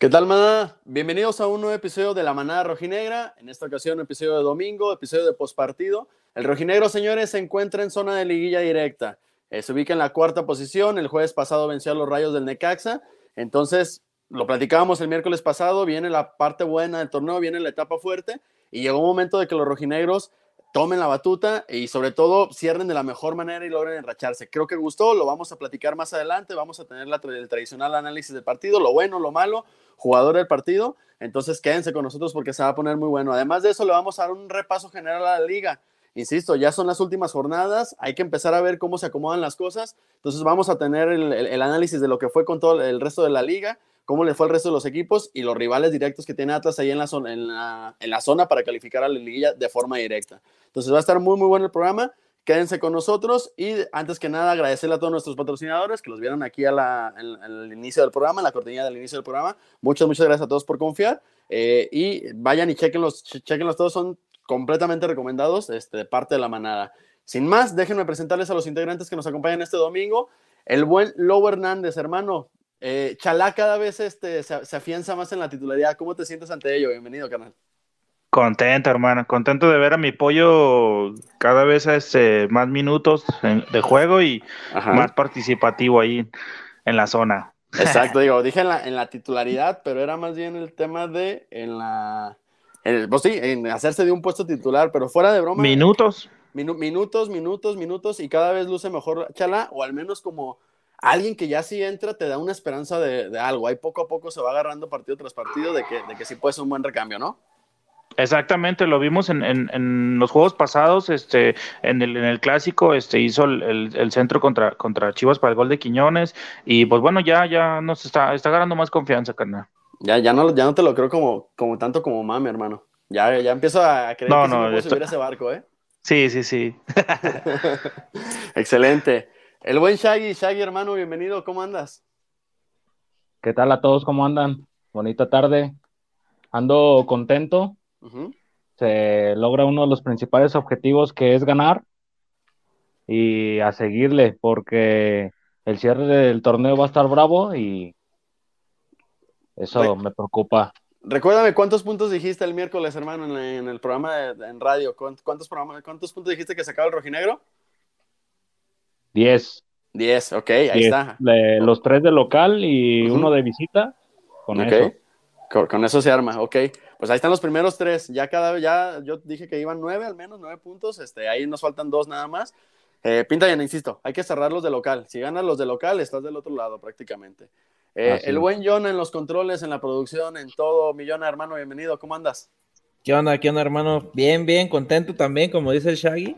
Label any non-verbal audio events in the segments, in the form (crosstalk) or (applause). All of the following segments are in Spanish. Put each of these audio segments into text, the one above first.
¿Qué tal, manada? Bienvenidos a un nuevo episodio de La Manada Rojinegra. En esta ocasión, episodio de domingo, episodio de postpartido. El Rojinegro, señores, se encuentra en zona de liguilla directa. Eh, se ubica en la cuarta posición. El jueves pasado venció a los Rayos del Necaxa. Entonces, lo platicábamos el miércoles pasado. Viene la parte buena del torneo, viene la etapa fuerte. Y llegó un momento de que los rojinegros tomen la batuta y sobre todo cierren de la mejor manera y logren enracharse. Creo que gustó, lo vamos a platicar más adelante, vamos a tener el tradicional análisis del partido, lo bueno, lo malo, jugador del partido, entonces quédense con nosotros porque se va a poner muy bueno. Además de eso, le vamos a dar un repaso general a la liga. Insisto, ya son las últimas jornadas, hay que empezar a ver cómo se acomodan las cosas, entonces vamos a tener el, análisis de lo que fue con todo el resto de la liga cómo le fue al resto de los equipos y los rivales directos que tiene Atlas ahí en la zona, en la zona para calificar a la liguilla de forma directa. Entonces va a estar muy, muy bueno el programa. Quédense con nosotros y antes que nada agradecerle a todos nuestros patrocinadores que los vieron aquí al inicio del programa, la cortinilla del inicio del programa. Muchas, muchas gracias a todos por confiar eh, y vayan y chequenlos, chequenlos todos, son completamente recomendados este, de parte de la manada. Sin más, déjenme presentarles a los integrantes que nos acompañan este domingo. El buen Lobo Hernández, hermano, eh, Chalá cada vez este, se, afianza más en la titularidad. ¿Cómo te sientes ante ello? Bienvenido, carnal. Contento, hermano. Contento de ver a mi pollo cada vez este, más minutos de juego y más participativo ahí en la zona. Exacto, (laughs) digo, dije en la, en la titularidad, pero era más bien el tema de en la. pues sí, en hacerse de un puesto titular, pero fuera de broma. Minutos. minutos, minutos, minutos, y cada vez luce mejor Chalá, o al menos como alguien que ya si entra te da una esperanza de, algo. Ahí poco a poco se va agarrando partido tras partido de que, de que sí puede ser un buen recambio, ¿no? Exactamente, lo vimos en, los juegos pasados, este, en el, en el clásico, este, hizo el, centro contra, contra Chivas para el gol de Quiñones, y pues bueno, ya, ya nos está, está agarrando más confianza, carnal. Ya, ya no, ya no te lo creo como, como tanto como mami, hermano. Ya, ya empiezo a creer que no, sí subir ese barco, ¿eh? Sí, sí, sí. (laughs) Excelente. El buen Shaggy, Shaggy hermano, bienvenido, ¿cómo andas? ¿Qué tal a todos? ¿Cómo andan? Bonita tarde. Ando contento. Se logra uno de los principales objetivos que es ganar y a seguirle porque el cierre del torneo va a estar bravo y eso me preocupa. Recuérdame cuántos puntos dijiste el miércoles, hermano, en, el programa de, en radio. ¿Cuántos, ¿Cuántos puntos dijiste que sacaba el rojinegro? 10. 10, ok, ahí está. los tres de local y uno de visita, con eso. Con, eso se arma, ok. Pues ahí están los primeros tres. Ya cada vez, ya yo dije que iban nueve al menos, nueve puntos. Este, ahí nos faltan dos nada más. Eh, pinta bien, insisto, hay que cerrar los de local. Si ganas los de local, estás del otro lado prácticamente. Eh, el buen John en los controles, en la producción, en todo. Millona, hermano, bienvenido. ¿Cómo andas? ¿Qué onda, qué onda, hermano? Bien, bien, contento también, como dice el Shaggy.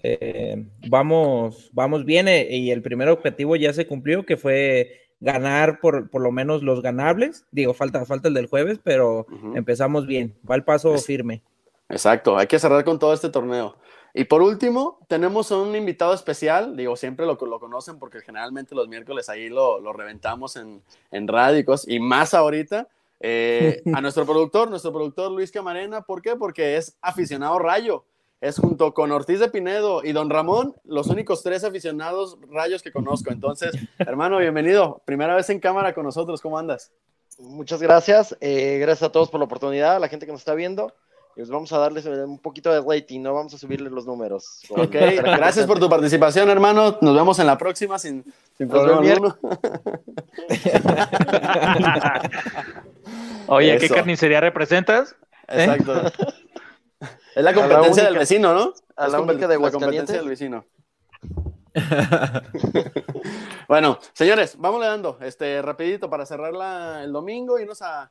Eh, vamos, vamos bien eh, y el primer objetivo ya se cumplió, que fue ganar por, por lo menos los ganables. Digo, falta, falta el del jueves, pero empezamos bien. Va el paso firme. Exacto, hay que cerrar con todo este torneo. Y por último, tenemos un invitado especial, digo, siempre lo, lo conocen porque generalmente los miércoles ahí lo, lo reventamos en, en rádicos y más ahorita. Eh, a (laughs) nuestro productor, nuestro productor Luis Camarena, ¿por qué? Porque es aficionado rayo es junto con Ortiz de Pinedo y Don Ramón los únicos tres aficionados rayos que conozco. Entonces, (laughs) hermano, bienvenido. Primera vez en cámara con nosotros. ¿Cómo andas? Muchas gracias. Eh, gracias a todos por la oportunidad, a la gente que nos está viendo. Y pues vamos a darles un poquito de rating, ¿no? Vamos a subirle los números. Ok, gracias por tu participación, hermano. Nos vemos en la próxima sin, sin problema alguno. (laughs) Oye, ¿qué carnicería representas? Exacto. (laughs) Es la competencia del vecino, ¿no? A la, única de la competencia del vecino. (laughs) bueno, señores, vamos le dando, este, rapidito para cerrar el domingo y irnos a,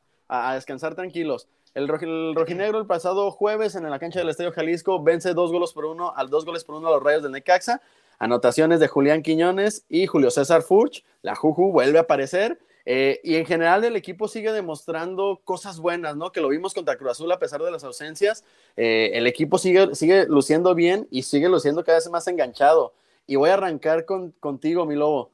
descansar tranquilos. El, rojinegro el pasado jueves en la cancha del Estadio Jalisco vence dos goles por uno al dos goles por uno a los Rayos del Necaxa. Anotaciones de Julián Quiñones y Julio César Furch. La Juju vuelve a aparecer eh, y en general el equipo sigue demostrando cosas buenas, ¿no? Que lo vimos contra Cruz Azul a pesar de las ausencias. Eh, el equipo sigue, sigue luciendo bien y sigue luciendo cada vez más enganchado. Y voy a arrancar con, contigo, mi lobo.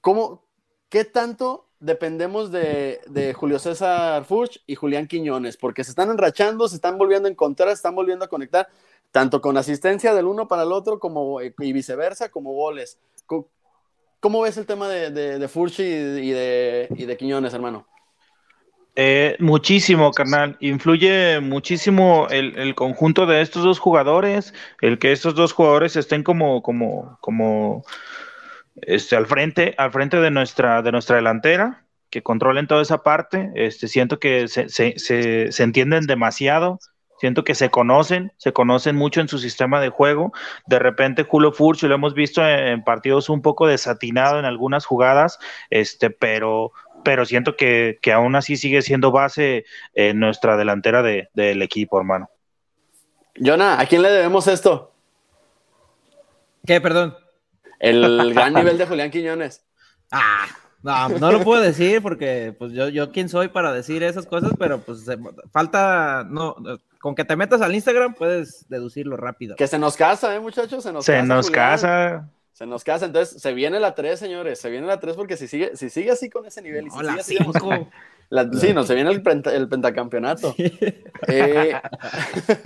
¿Cómo, ¿Qué tanto dependemos de, de, Julio César Furch y Julián Quiñones? Porque se están enrachando, se están volviendo a encontrar, se están volviendo a conectar, tanto con asistencia del uno para el otro como, y viceversa, como goles. ¿Cómo ves el tema de, de, Furchi y de, y de Quiñones, hermano? Eh, muchísimo, carnal. Influye muchísimo el, conjunto de estos dos jugadores, el que estos dos jugadores estén como, como, como, este, al frente, al frente de nuestra, de nuestra delantera, que controlen toda esa parte. Este, siento que se, se, se, se entienden demasiado. Siento que se conocen, se conocen mucho en su sistema de juego. De repente, Julio Furcio lo hemos visto en, partidos un poco desatinado en algunas jugadas, este, pero, pero siento que, que aún así sigue siendo base en nuestra delantera de, del equipo, hermano. Jonah, ¿a quién le debemos esto? ¿Qué, perdón? El (laughs) gran nivel de Julián Quiñones. Ah, no, no lo puedo decir porque pues yo, yo quién soy para decir esas cosas, pero pues falta, no, con que te metas al Instagram puedes deducirlo rápido. Que se nos casa, ¿eh, muchachos? Se nos se Nos casa. Se nos casa. Entonces, se viene la 3, señores. Se viene la 3 porque si sigue, si sigue así con ese nivel. Y si la sigue así, sí, no, se viene el, el pentacampeonato. Eh,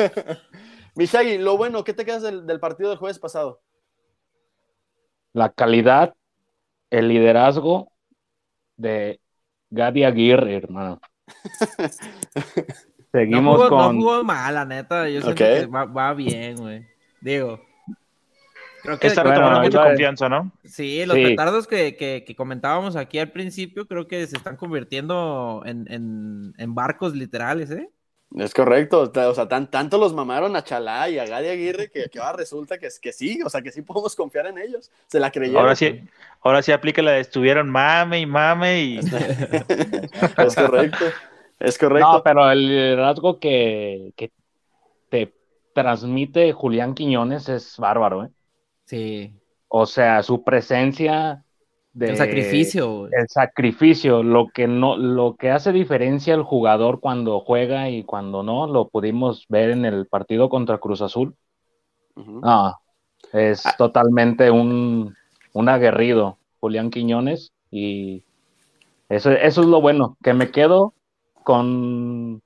(laughs) Mishagi, lo bueno, ¿qué te quedas del, del partido del jueves pasado? La calidad, el liderazgo de Gaby Aguirre, hermano. (laughs) Seguimos con. No jugó mal, la neta. Yo siento que va, bien, güey. Digo. Creo que está retomando mucha confianza, ¿no? Sí, los petardos que, que, comentábamos aquí al principio, creo que se están convirtiendo en, en, en barcos literales, ¿eh? Es correcto, o sea, tan, tanto los mamaron a Chalá y a Gadi Aguirre que, ahora resulta que, que sí, o sea, que sí podemos confiar en ellos, se la creyeron. Ahora sí, ahora sí aplica la de estuvieron mame y mame y... (laughs) es correcto. Es correcto. No, pero el liderazgo que, te transmite Julián Quiñones es bárbaro, ¿eh? Sí. O sea, su presencia. De, el sacrificio. El sacrificio, lo que no, lo que hace diferencia al jugador cuando juega y cuando no, lo pudimos ver en el partido contra Cruz Azul. No, es ah. totalmente un, un aguerrido, Julián Quiñones, y eso, eso es lo bueno, que me quedo con,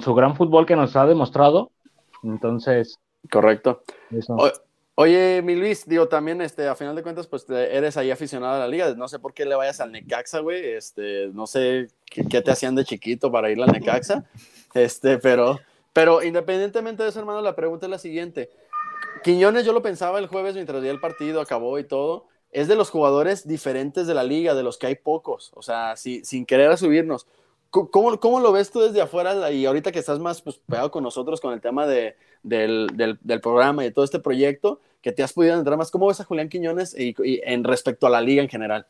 su gran fútbol que nos ha demostrado. Entonces. Correcto. Oye, mi Luis, digo, también, este, a final de cuentas, pues eres ahí aficionado a la liga. No sé por qué le vayas al Necaxa, güey. Este, no sé qué, te hacían de chiquito para ir al Necaxa. Este, pero, pero independientemente de eso, hermano, la pregunta es la siguiente. Quiñones, yo lo pensaba el jueves mientras vi el partido, acabó y todo. Es de los jugadores diferentes de la liga, de los que hay pocos. O sea, sin querer subirnos ¿Cómo, ¿Cómo, lo ves tú desde afuera y ahorita que estás más pues, pegado con nosotros con el tema de, del, del, programa y de todo este proyecto, que te has podido entrar más? ¿Cómo ves a Julián Quiñones y, en respecto a la liga en general?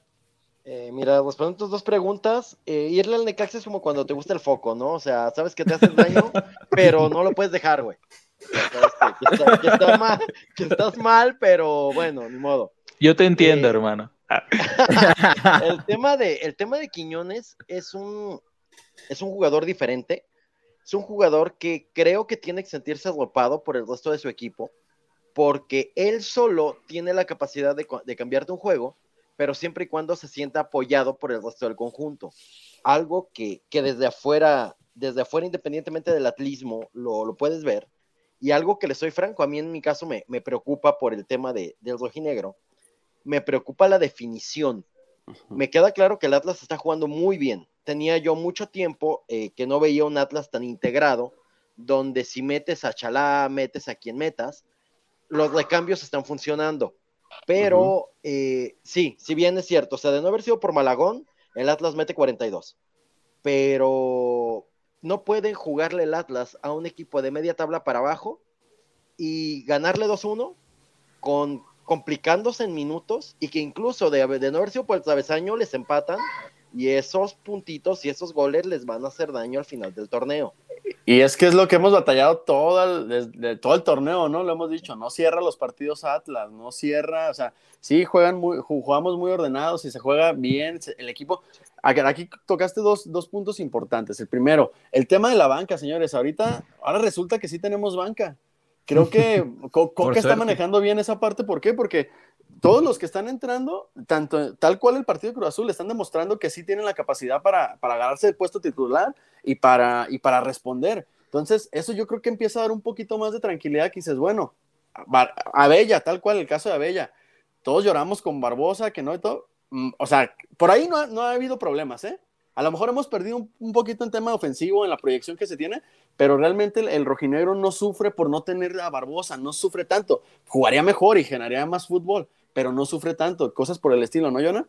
Eh, mira, respondiendo tus dos preguntas, eh, irle al Necaxa es como cuando te gusta el foco, ¿no? O sea, sabes que te hace daño, (laughs) pero no lo puedes dejar, güey. que, estás mal, pero bueno, ni modo. Yo te entiendo, eh, hermano. (laughs) el, tema de, el tema de Quiñones es un, es un jugador diferente, es un jugador que creo que tiene que sentirse arropado por el resto de su equipo, porque él solo tiene la capacidad de, cambiarte un juego, pero siempre y cuando se sienta apoyado por el resto del conjunto. Algo que, desde afuera, desde afuera, independientemente del atlismo, lo, puedes ver. Y algo que le soy franco, a mí en mi caso me, preocupa por el tema de, del rojinegro, me preocupa la definición. Me queda claro que el Atlas está jugando muy bien, tenía yo mucho tiempo eh, que no veía un Atlas tan integrado, donde si metes a Chalá, metes a quien metas, los recambios están funcionando. Pero eh, sí, si bien es cierto, o sea, de no haber sido por Malagón, el Atlas mete 42. Pero no pueden jugarle el Atlas a un equipo de media tabla para abajo y ganarle 2-1 con complicándose en minutos y que incluso de, de no haber sido por el travesaño les empatan y esos puntitos y esos goles les van a hacer daño al final del torneo. Y es que es lo que hemos batallado todo el, todo el torneo, ¿no? Lo hemos dicho, no cierra los partidos Atlas, no cierra, o sea, sí juegan muy, jugamos muy ordenados y se juega bien el equipo. Aquí tocaste dos, dos puntos importantes. El primero, el tema de la banca, señores. Ahorita, ahora resulta que sí tenemos banca. Creo que (laughs) Coca está manejando bien esa parte. ¿Por qué? Porque todos los que están entrando, tanto tal cual el partido de Cruz Azul, están demostrando que sí tienen la capacidad para, para ganarse el puesto titular y para, y para responder. Entonces, eso yo creo que empieza a dar un poquito más de tranquilidad que dices, bueno, Abella, tal cual el caso de Abella, todos lloramos con Barbosa, que no y todo. Mm, o sea, por ahí no ha, no ha habido problemas, ¿eh? A lo mejor hemos perdido un, poquito en tema ofensivo, en la proyección que se tiene, pero realmente el, rojinegro no sufre por no tener a Barbosa, no sufre tanto. Jugaría mejor y generaría más fútbol, pero no sufre tanto. Cosas por el estilo, ¿no, Jonah?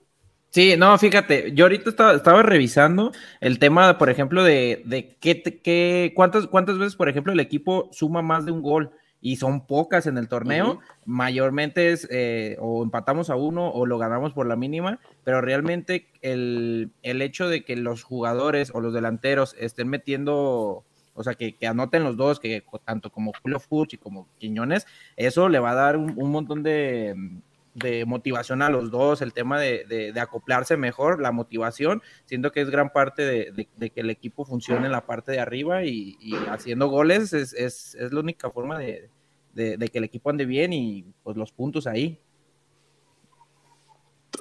Sí, no, fíjate, yo ahorita estaba, revisando el tema, por ejemplo, de, de qué, qué, cuántas, cuántas veces, por ejemplo, el equipo suma más de un gol y son pocas en el torneo. Mayormente es eh, o empatamos a uno o lo ganamos por la mínima, pero realmente el, hecho de que los jugadores o los delanteros estén metiendo, o sea, que, anoten los dos, que tanto como Julio Fuch y como Quiñones, eso le va a dar un montón de de motivación a los dos, el tema de, acoplarse mejor, la motivación, siento que es gran parte de, que el equipo funcione en la parte de arriba y, haciendo goles es, es, la única forma de, que el equipo ande bien y pues los puntos ahí.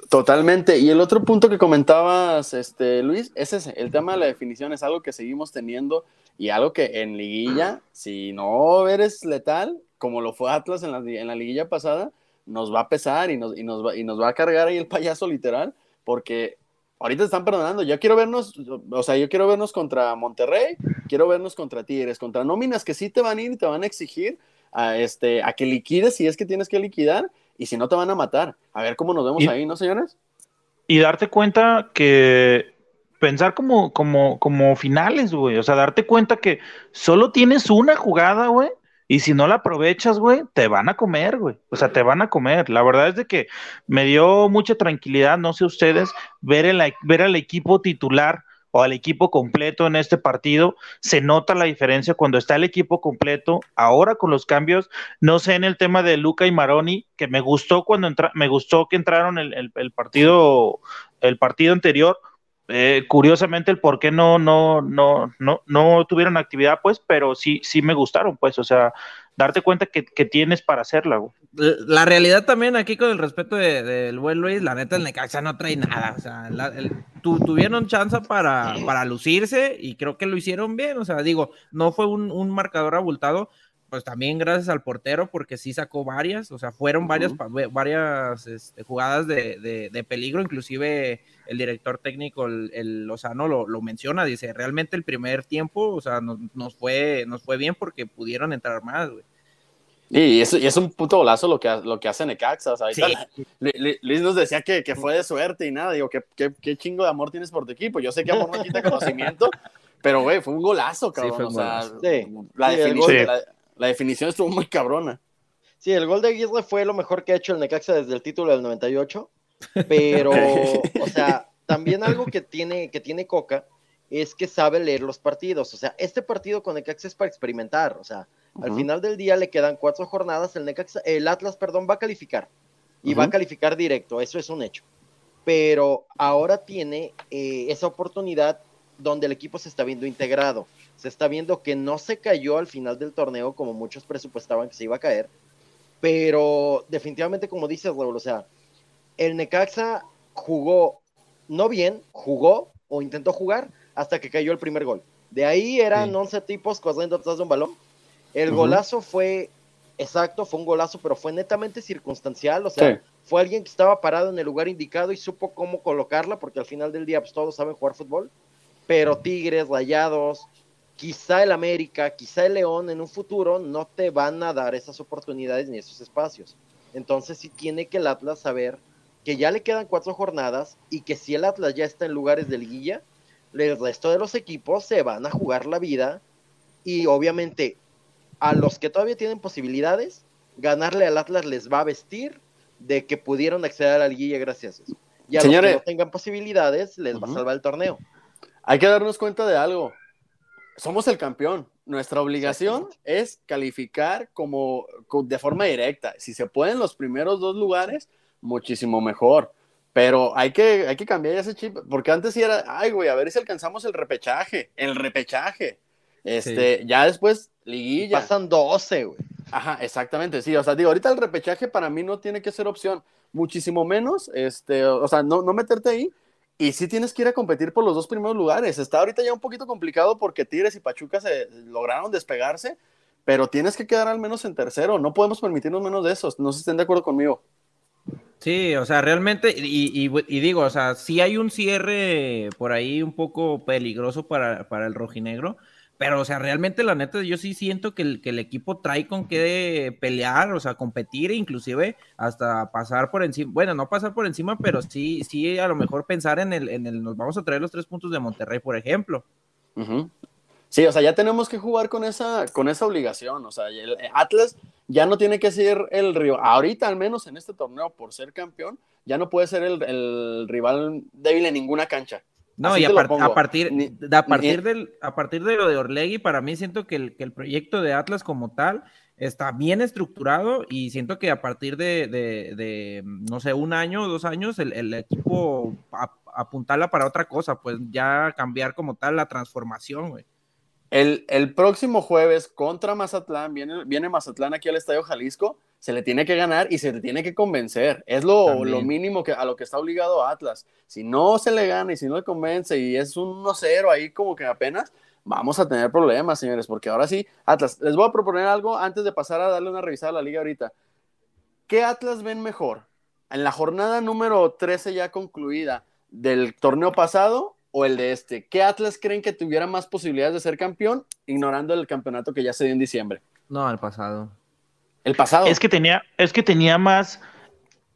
Totalmente. Y el otro punto que comentabas, este, Luis, es ese, el tema de la definición es algo que seguimos teniendo y algo que en liguilla, si no eres letal, como lo fue Atlas en la, en la liguilla pasada, nos va a pesar y nos, y nos, va, y nos va a cargar ahí el payaso literal, porque ahorita están perdonando. Yo quiero vernos, o sea, yo quiero vernos contra Monterrey, quiero vernos contra Tigres, contra nóminas que sí te van a ir y te van a exigir a, este, a que liquides si es que tienes que liquidar y si no te van a matar. A ver cómo nos vemos ahí, ¿no, señores? Y darte cuenta que pensar como, como, como finales, güey. O sea, darte cuenta que solo tienes una jugada, güey, y si no la aprovechas, güey, te van a comer, güey. O sea, te van a comer. La verdad es de que me dio mucha tranquilidad, no sé ustedes, ver, el, ver al equipo titular o al equipo completo en este partido. Se nota la diferencia cuando está el equipo completo. Ahora con los cambios, no sé en el tema de Luca y Maroni, que me gustó cuando entra, me gustó que entraron el, el partido, el partido anterior eh, curiosamente el por qué no, no, no, no, no tuvieron actividad, pues, pero sí, sí me gustaron, pues, o sea, darte cuenta que, tienes para hacerla, La realidad también aquí con el respeto del buen Luis, la neta el Necaxa no trae nada, o sea, tuvieron chance para, para lucirse y creo que lo hicieron bien, o sea, digo, no fue un, un marcador abultado, pues también gracias al portero, porque sí sacó varias, o sea, fueron varias, varias este, jugadas de, peligro, inclusive el director técnico, el, Lozano, lo, menciona, dice, realmente el primer tiempo, o sea, nos, fue, nos fue bien porque pudieron entrar más, güey. Y es, y es un puto golazo lo que, lo que hace Necaxa. O sea, (laughs) Luis nos decía que, fue de suerte y nada. Digo, ¿qué, ¿qué, chingo de amor tienes por tu equipo. Yo sé que amor no quita (laughs) conocimiento, pero güey, fue un golazo, cabrón. o sea, la definición, la definición estuvo muy cabrona. Sí, el gol de Aguirre fue lo mejor que ha hecho el Necaxa desde el título del 98, pero, (laughs) o sea, también algo que tiene, que tiene Coca es que sabe leer los partidos. O sea, este partido con Necaxa es para experimentar. O sea, al final del día le quedan cuatro jornadas. El, Necaxa, el Atlas, perdón, va a calificar. Y va a calificar directo. Eso es un hecho. Pero ahora tiene eh, esa oportunidad donde el equipo se está viendo integrado. Se está viendo que no se cayó al final del torneo como muchos presupuestaban que se iba a caer, pero definitivamente como dices, Raúl, o sea, el Necaxa jugó no bien, jugó o intentó jugar hasta que cayó el primer gol. De ahí eran 11 tipos corriendo atrás de un balón. El golazo fue exacto, fue un golazo, pero fue netamente circunstancial, o sea, fue alguien que estaba parado en el lugar indicado y supo cómo colocarla, porque al final del día pues, todos saben jugar fútbol, pero Tigres, Rayados, quizá el América, quizá el León en un futuro no te van a dar esas oportunidades ni esos espacios. Entonces sí tiene que el Atlas saber que ya le quedan cuatro jornadas y que si el Atlas ya está en lugares de liguilla, el resto de los equipos se van a jugar la vida y obviamente a los que todavía tienen posibilidades, ganarle al Atlas les va a vestir de que pudieron acceder a la liguilla gracias a eso. Y a los que no tengan posibilidades, les va a salvar el torneo. Hay que darnos cuenta de algo somos el campeón. Nuestra obligación es calificar como de forma directa. Si se pueden los primeros dos lugares, muchísimo mejor. Pero hay que, hay que cambiar ese chip, porque antes sí era, ay, güey, a ver si alcanzamos el repechaje, el repechaje. Este, ya después, liguilla. Pasan 12, güey. Ajá, exactamente, sí. O sea, digo, ahorita el repechaje para mí no tiene que ser opción, muchísimo menos, este, o sea, no, no meterte ahí, y sí tienes que ir a competir por los dos primeros lugares. Está ahorita ya un poquito complicado porque Tigres y Pachuca se lograron despegarse, pero tienes que quedar al menos en tercero. No podemos permitirnos menos de esos. No sé si estén de acuerdo conmigo. Sí, o sea, realmente, y, digo, o sea, sí hay un cierre por ahí un poco peligroso para, para el rojinegro, pero, o sea, realmente la neta, yo sí siento que el, que el equipo trae con qué pelear, o sea, competir e inclusive hasta pasar por encima, bueno, no pasar por encima, pero sí, sí, a lo mejor pensar en el, en el, nos vamos a traer los tres puntos de Monterrey, por ejemplo. Sí, o sea, ya tenemos que jugar con esa, con esa obligación, o sea, el Atlas ya no tiene que ser el rival, ahorita al menos en este torneo, por ser campeón, ya no puede ser el, el rival débil en ninguna cancha. No, y a, partir, a, partir del, a partir de lo de Orlegui, para mí siento que el, que el proyecto de Atlas como tal está bien estructurado y siento que a partir de, de, no sé, un año o dos años, el, el equipo apuntala para otra cosa, pues ya cambiar como tal la transformación, güey. El, el, próximo jueves contra Mazatlán, viene, viene Mazatlán aquí al Estadio Jalisco, se le tiene que ganar y se le tiene que convencer. Es lo, lo, mínimo que, a lo que está obligado Atlas. Si no se le gana y si no le convence y es un 1-0 ahí como que apenas, vamos a tener problemas, señores, porque ahora sí, Atlas, les voy a proponer algo antes de pasar a darle una revisada a la liga ahorita. ¿Qué Atlas ven mejor? En la jornada número 13 ya concluida del torneo pasado o el de este? ¿Qué Atlas creen que tuviera más posibilidades de ser campeón, ignorando el campeonato que ya se dio en diciembre? No, el pasado. El pasado. Es que tenía, es que tenía más.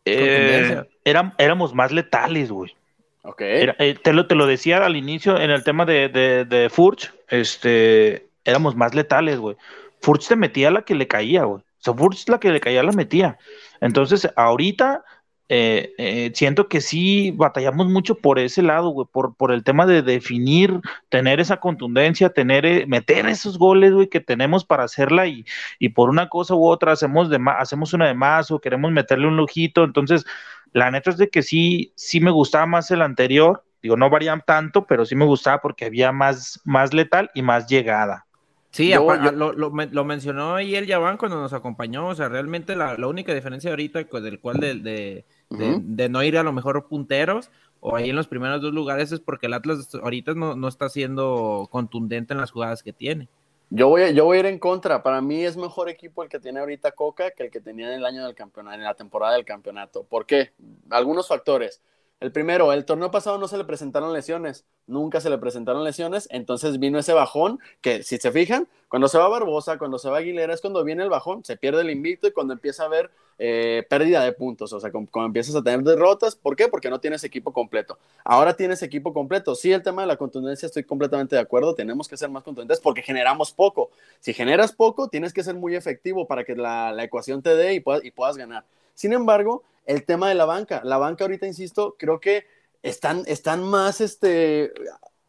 Eh, éramos más letales, güey. Ok. Eh, te, lo, te lo decía al inicio en el tema de, de, de Furch. Este, éramos más letales, güey. Furch te metía la que le caía, güey. O sea, Furch la que le caía la metía. Entonces, ahorita eh, eh, siento que sí batallamos mucho por ese lado, güey, por, por el tema de definir, tener esa contundencia, tener, eh, meter esos goles, güey, que tenemos para hacerla y, y por una cosa u otra hacemos, de hacemos una de más o queremos meterle un lujito. Entonces, la neta es de que sí, sí me gustaba más el anterior. Digo, no varían tanto, pero sí me gustaba porque había más, más letal y más llegada. Sí, Lo, lo, mencionó ahí el Yaván cuando nos acompañó. O sea, realmente la, única diferencia ahorita del cual de de, no ir a lo mejor punteros o ahí en los primeros dos lugares es porque el Atlas ahorita no, está siendo contundente en las jugadas que tiene. Yo voy, a, yo voy a ir en contra. Para mí es mejor equipo el que tiene ahorita Coca que el que tenía en el año del campeonato, en la temporada del campeonato. ¿Por qué? Algunos factores. El primero, el torneo pasado no se le presentaron lesiones, nunca se le presentaron lesiones, entonces vino ese bajón que si se fijan, cuando se va Barbosa, cuando se va Aguilera es cuando viene el bajón, se pierde el invicto y cuando empieza a haber eh, pérdida de puntos, o sea, cuando, empiezas a tener derrotas, ¿por qué? Porque no tienes equipo completo. Ahora tienes equipo completo. Sí, el tema de la contundencia estoy completamente de acuerdo, tenemos que ser más contundentes porque generamos poco. Si generas poco, tienes que ser muy efectivo para que la, ecuación te dé y puedas, y puedas ganar. Sin embargo, el tema de la banca. La banca ahorita, insisto, creo que están, están más, este,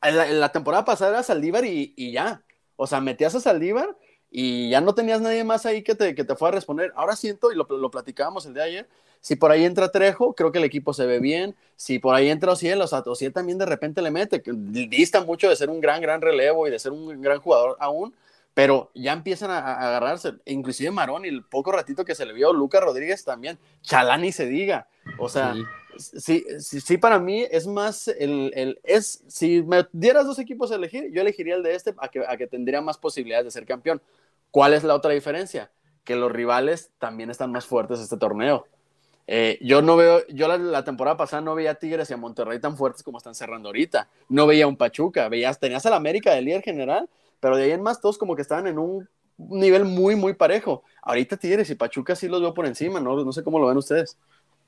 la, temporada pasada era Saldívar y, ya. O sea, metías a Saldívar y ya no tenías nadie más ahí que te, que te fuera a responder. Ahora siento, y lo, lo platicábamos el de ayer, si por ahí entra Trejo, creo que el equipo se ve bien. Si por ahí entra Ociel, o sea, Ociel también de repente le mete. Dista mucho de ser un gran, gran relevo y de ser un gran jugador aún, pero ya empiezan a, agarrarse, inclusive Marón y el poco ratito que se le vio, Lucas Rodríguez también, Chalani se diga, o sea, sí, sí, sí, para mí es más, el, el, es, si me dieras dos equipos a elegir, yo elegiría el de este a que, a que tendría más posibilidades de ser campeón. ¿Cuál es la otra diferencia? Que los rivales también están más fuertes este torneo. Eh, yo no veo, yo la, temporada pasada no veía a Tigres y a Monterrey tan fuertes como están cerrando ahorita. No veía a un Pachuca, veías, tenías al América del líder general pero de ahí en más todos como que estaban en un nivel muy, muy parejo. Ahorita Tigres y Pachuca sí los veo por encima, ¿no? No sé cómo lo ven ustedes.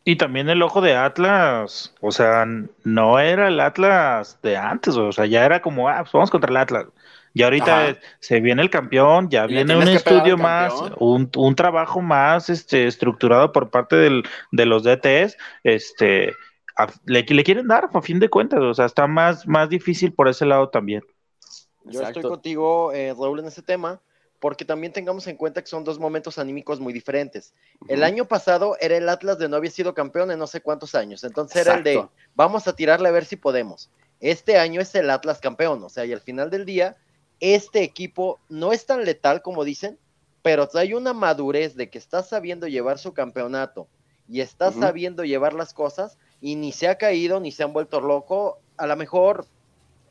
Y también el ojo de Atlas, o sea, no era el Atlas de antes, o sea, ya era como, ah, pues vamos contra el Atlas. Y ahorita se viene el campeón, ya viene un estudio más, un, un, trabajo más este, estructurado por parte del, de los DTs, este, le, le, quieren dar a fin de cuentas, o sea, está más, más difícil por ese lado también. Yo estoy contigo, eh, Raúl, en ese tema, porque también tengamos en cuenta que son dos momentos anímicos muy diferentes. El año pasado era el Atlas de no había sido campeón en no sé cuántos años, entonces era el de vamos a tirarle a ver si podemos. Este año es el Atlas campeón, o sea, y al final del día, este equipo no es tan letal como dicen, pero hay una madurez de que está sabiendo llevar su campeonato y está sabiendo llevar las cosas y ni se ha caído ni se han vuelto loco. A lo mejor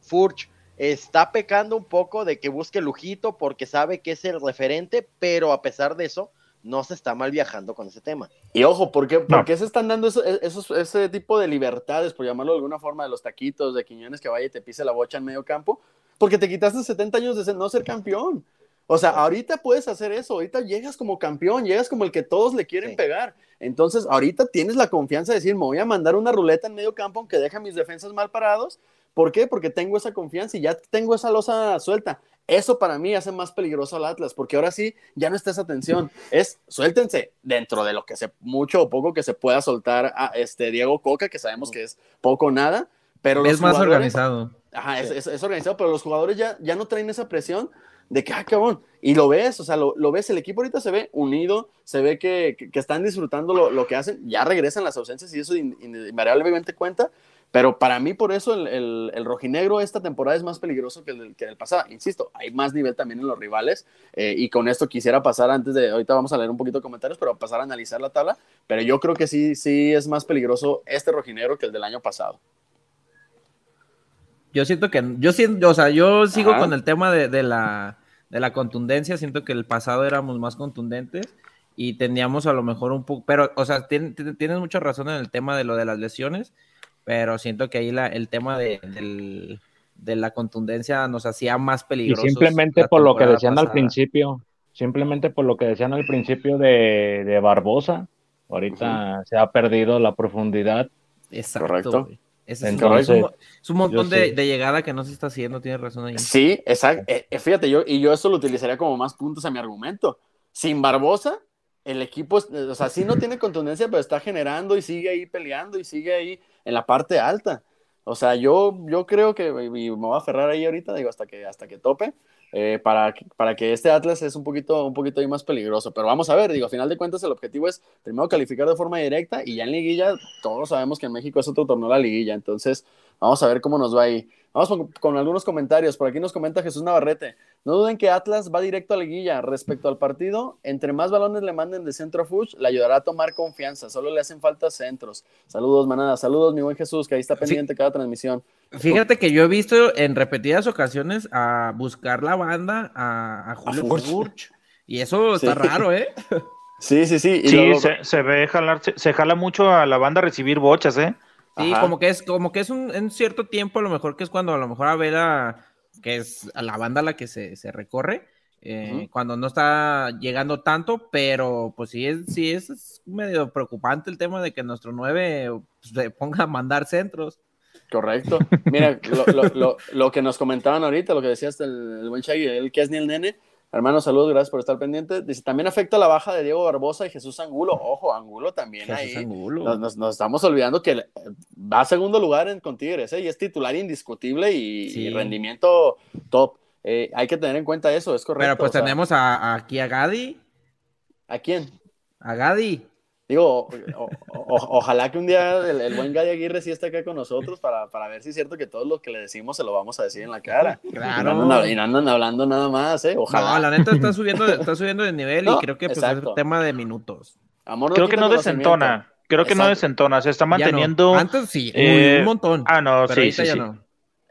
Furch está pecando un poco de que busque Lujito porque sabe que es el referente, pero a pesar de eso, no se está mal viajando con ese tema. Y ojo, ¿por qué, se están dando e, esos, ese tipo de libertades, por llamarlo de alguna forma, de los taquitos, de Quiñones que vaya y te pise la bocha en medio campo? Porque te quitaste 70 años de no ser campeón. O sea, ahorita puedes hacer eso, ahorita llegas como campeón, llegas como el que todos le quieren pegar. Entonces, ahorita tienes la confianza de decir, me voy a mandar una ruleta en medio campo aunque deja mis defensas mal parados. ¿Por qué? Porque tengo esa confianza y ya tengo esa losa suelta. Eso para mí hace más peligroso al Atlas, porque ahora sí ya no está esa tensión. Es suéltense dentro de lo que se, mucho o poco que se pueda soltar a este Diego Coca, que sabemos que es poco o nada, pero es más organizado. Ajá, es, es, organizado, pero los jugadores ya, ya no traen esa presión de que, ah, cabrón, y lo ves, o sea, lo, lo, ves, el equipo ahorita se ve unido, se ve que, que, están disfrutando lo, lo, que hacen, ya regresan las ausencias y eso invariablemente cuenta, pero para mí, por eso, el, el, rojinegro esta temporada es más peligroso que el, que el pasado. Insisto, hay más nivel también en los rivales. Eh, y con esto quisiera pasar antes de. Ahorita vamos a leer un poquito de comentarios, pero pasar a analizar la tabla. Pero yo creo que sí, sí es más peligroso este rojinegro que el del año pasado. Yo siento que. Yo siento, o sea, yo sigo con el tema de, de, la, de la contundencia. Siento que el pasado éramos más contundentes y teníamos a lo mejor un poco. Pero, o sea, tienes mucha razón en el tema de lo de las lesiones pero siento que ahí la, el tema de, la contundencia nos hacía más peligrosos. Y simplemente por lo que decían al principio, simplemente por lo que decían al principio de, Barbosa, ahorita se ha perdido la profundidad. Exacto. Correcto. Es, Entonces, es, un, montón de, llegada que no se está haciendo, tienes razón ahí. Sí, exacto. Eh, eh, fíjate, yo, y yo eso lo utilizaría como más puntos a mi argumento. Sin Barbosa, el equipo, o sea, sí no tiene contundencia, pero está generando y sigue ahí peleando y sigue ahí en la parte alta. O sea, yo, yo creo que y me voy a aferrar ahí ahorita, digo, hasta que, hasta que tope, eh, para, para que este Atlas es un poquito, un poquito ahí más peligroso. Pero vamos a ver, digo, a final de cuentas el objetivo es primero calificar de forma directa y ya en liguilla, todos sabemos que en México es otro torneo la liguilla, entonces vamos a ver cómo nos va ahí. Vamos con, algunos comentarios. Por aquí nos comenta Jesús Navarrete. No duden que Atlas va directo a la liguilla. Respecto al partido, entre más balones le manden de centro a Fuchs, le ayudará a tomar confianza. Solo le hacen falta centros. Saludos, manada. Saludos, mi buen Jesús, que ahí está pendiente cada transmisión. Fíjate que yo he visto en repetidas ocasiones a buscar la banda a, Julio Furch. Y eso está raro, ¿eh? (laughs) Sí, sí, sí. sí, se, ve jalar, se, jala mucho a la banda a recibir bochas, ¿eh? Sí, como que es, como que es un en cierto tiempo, a lo mejor que es cuando a lo mejor a ver a, que es a la banda a la que se, recorre, eh, cuando no está llegando tanto, pero pues sí es, sí es, medio preocupante el tema de que nuestro 9 pues, se ponga a mandar centros. Correcto. Mira, lo, que nos comentaban ahorita, lo que decías el, el buen Shaggy, el que es ni el nene, Hermano, saludos, gracias por estar pendiente. Dice, también afecta la baja de Diego Barbosa y Jesús Angulo. Ojo, Angulo también ahí. Nos, estamos olvidando que va a segundo lugar en, con Tigres, ¿eh? y es titular indiscutible y, rendimiento top. Eh, hay que tener en cuenta eso, es correcto. Pero pues tenemos a, aquí a Gadi. ¿A quién? A Gadi. Digo, ojalá que un día el, buen Gadi Aguirre sí esté acá con nosotros para, ver si es cierto que todo lo que le decimos se lo vamos a decir en la cara. Claro. Y no andan, hablando nada más, ¿eh? Ojalá. No, la neta está subiendo, está subiendo de nivel y creo que pues, es un tema de minutos. creo que no desentona. Creo que no desentona. Se está manteniendo. Antes sí, eh, un montón. Ah, no, sí, sí, sí.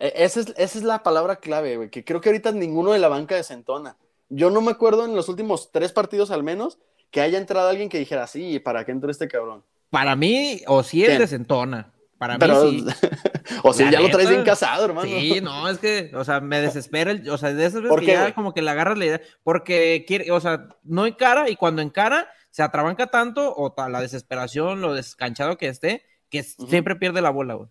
E, esa, es, esa es la palabra clave, güey, que creo que ahorita ninguno de la banca desentona. Yo no me acuerdo en los últimos tres partidos al menos que haya entrado alguien que dijera, sí, ¿para qué entró este cabrón? Para mí, o si es desentona. Para mí sí. (laughs) o si ya lo traes bien casado, hermano. Sí, no, es que, o sea, me desespera, o sea, de esas veces que ya como que le agarras la idea, porque quiere, o sea, no encara y cuando encara se atrabanca tanto o la desesperación, lo descanchado que esté, que siempre pierde la bola, güey.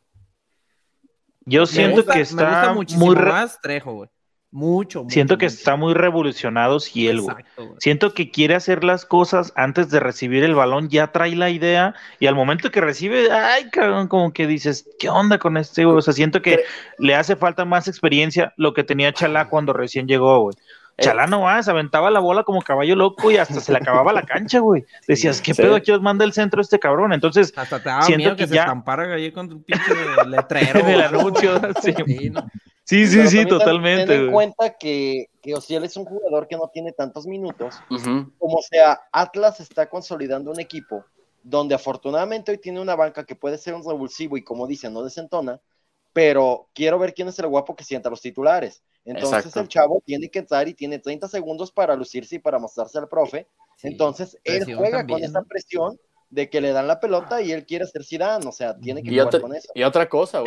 Yo siento que está me gusta muchísimo muy más Trejo, güey. Mucho, Siento que está muy revolucionado Ciel, güey. Siento que quiere hacer las cosas antes de recibir el balón, ya trae la idea y al momento que recibe, ay, cabrón, como que dices, ¿qué onda con este, güey? O sea, siento que le hace falta más experiencia lo que tenía Chalá cuando recién llegó, güey. Eh. Chalá no más, aventaba la bola como caballo loco y hasta se le acababa la cancha, güey. (laughs) Decías, ¿qué pedo aquí os manda el centro este cabrón? Entonces, hasta te siento que, se ya... estampara ahí con tu pinche letrero. (laughs) del anuncio, (laughs) sí. Sí, sí, sí, totalmente. Ten en cuenta que, que es un jugador que no tiene tantos minutos. Como sea, Atlas está consolidando un equipo donde afortunadamente hoy tiene una banca que puede ser un revulsivo y como dicen, no desentona, pero quiero ver quién es el guapo que sienta los titulares. Entonces el chavo tiene que entrar y tiene 30 segundos para lucirse y para mostrarse al profe. Entonces él juega con esa presión de que le dan la pelota y él quiere ser Zidane, o sea, tiene que jugar con eso. Y otra cosa,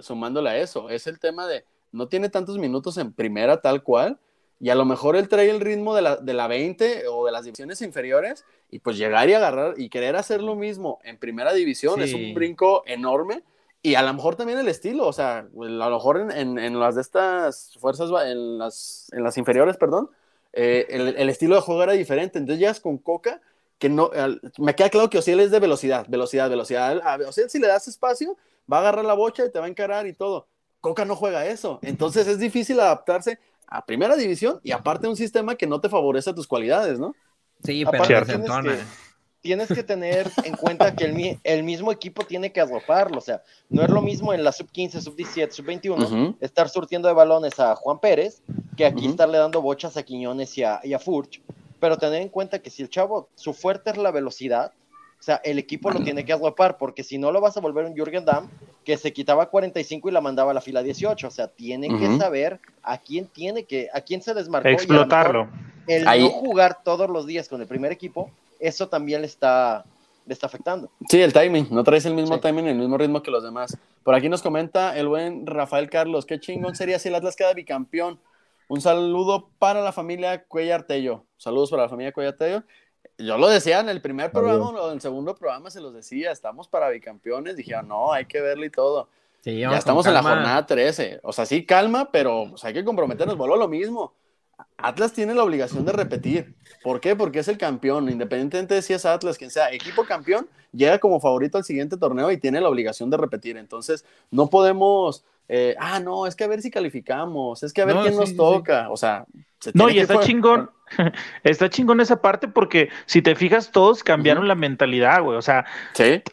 sumándole, a eso, es el tema de no tiene tantos minutos en primera tal cual, y a lo mejor él trae el ritmo de la, de la 20 o de las divisiones inferiores, y pues llegar y agarrar y querer hacer lo mismo en primera división es un brinco enorme, y a lo mejor también el estilo, o sea, a lo mejor en, en, las de estas fuerzas, en las, en las inferiores, perdón, eh, el, el, estilo de juego era diferente, entonces llegas con Coca que no, me queda claro que Osiel es de velocidad, velocidad, velocidad. A Osiel si le das espacio, va a agarrar la bocha y te va a encarar y todo. Coca no juega eso. Entonces es difícil adaptarse a primera división y aparte un sistema que no te favorece tus cualidades, ¿no? Sí, pero tienes que, tienes que tener en cuenta que el, el, mismo equipo tiene que arroparlo. O sea, no es lo mismo en la sub 15, sub 17, sub 21 estar surtiendo de balones a Juan Pérez que aquí estarle dando bochas a Quiñones y a, y a Furch pero tener en cuenta que si el chavo, su fuerte es la velocidad, o sea, el equipo lo tiene que aguapar, porque si no lo vas a volver un Jürgen Damm que se quitaba 45 y la mandaba a la fila 18. O sea, tiene que saber a quién tiene que, a quién se desmarcó. Explotarlo. el no jugar todos los días con el primer equipo, eso también le está, le está afectando. Sí, el timing. No traes el mismo timing, el mismo ritmo que los demás. Por aquí nos comenta el buen Rafael Carlos, qué chingón sería si el Atlas queda bicampeón. Un saludo para la familia Cuellar Tello. Saludos para la familia Cuellar Tello. Yo lo decía en el primer programa o en el segundo programa, se los decía, estamos para bicampeones. Dijeron, no, hay que verlo y todo. ya estamos en la jornada 13. O sea, sí, calma, pero pues, hay que comprometernos. Vuelvo a lo mismo. Atlas tiene la obligación de repetir. ¿Por qué? Porque es el campeón. Independientemente de si es Atlas, quien sea, equipo campeón, llega como favorito al siguiente torneo y tiene la obligación de repetir. Entonces, no podemos eh, ah, no, es que a ver si calificamos, es que a ver quién nos toca, o sea. No, y está chingón, (laughs) está chingón esa parte porque si te fijas, todos cambiaron la mentalidad, güey, o sea,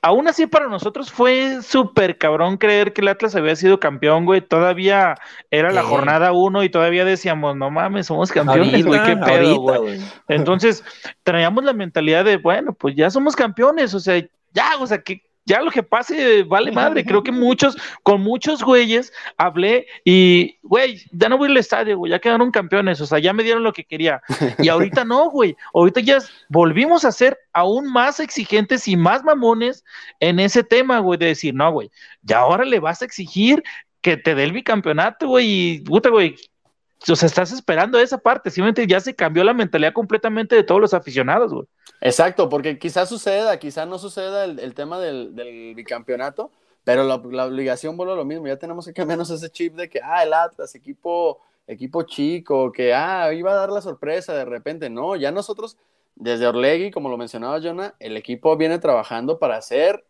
aún así para nosotros fue súper cabrón creer que el Atlas había sido campeón, güey, todavía era la jornada uno y todavía decíamos, no mames, somos campeones, güey, qué pedo, güey. Entonces, traíamos la mentalidad de, bueno, pues ya somos campeones, o sea, ya, o sea, que ya lo que pase vale madre. Creo que muchos, con muchos güeyes hablé y, güey, ya no voy al estadio, güey, ya quedaron campeones, o sea, ya me dieron lo que quería. Y ahorita no, güey, ahorita ya volvimos a ser aún más exigentes y más mamones en ese tema, güey, de decir, no, güey, ya ahora le vas a exigir que te dé el bicampeonato, güey, y puta, güey, o sea, estás esperando esa parte, simplemente ya se cambió la mentalidad completamente de todos los aficionados, güey. Exacto, porque quizás suceda, quizás no suceda el, tema del, bicampeonato, pero la, obligación vuelve a lo mismo, ya tenemos que cambiarnos ese chip de que, ah, el Atlas, equipo, equipo chico, que, ah, iba a dar la sorpresa de repente, no, ya nosotros, desde Orlegui, como lo mencionaba Jonah, el equipo viene trabajando para ser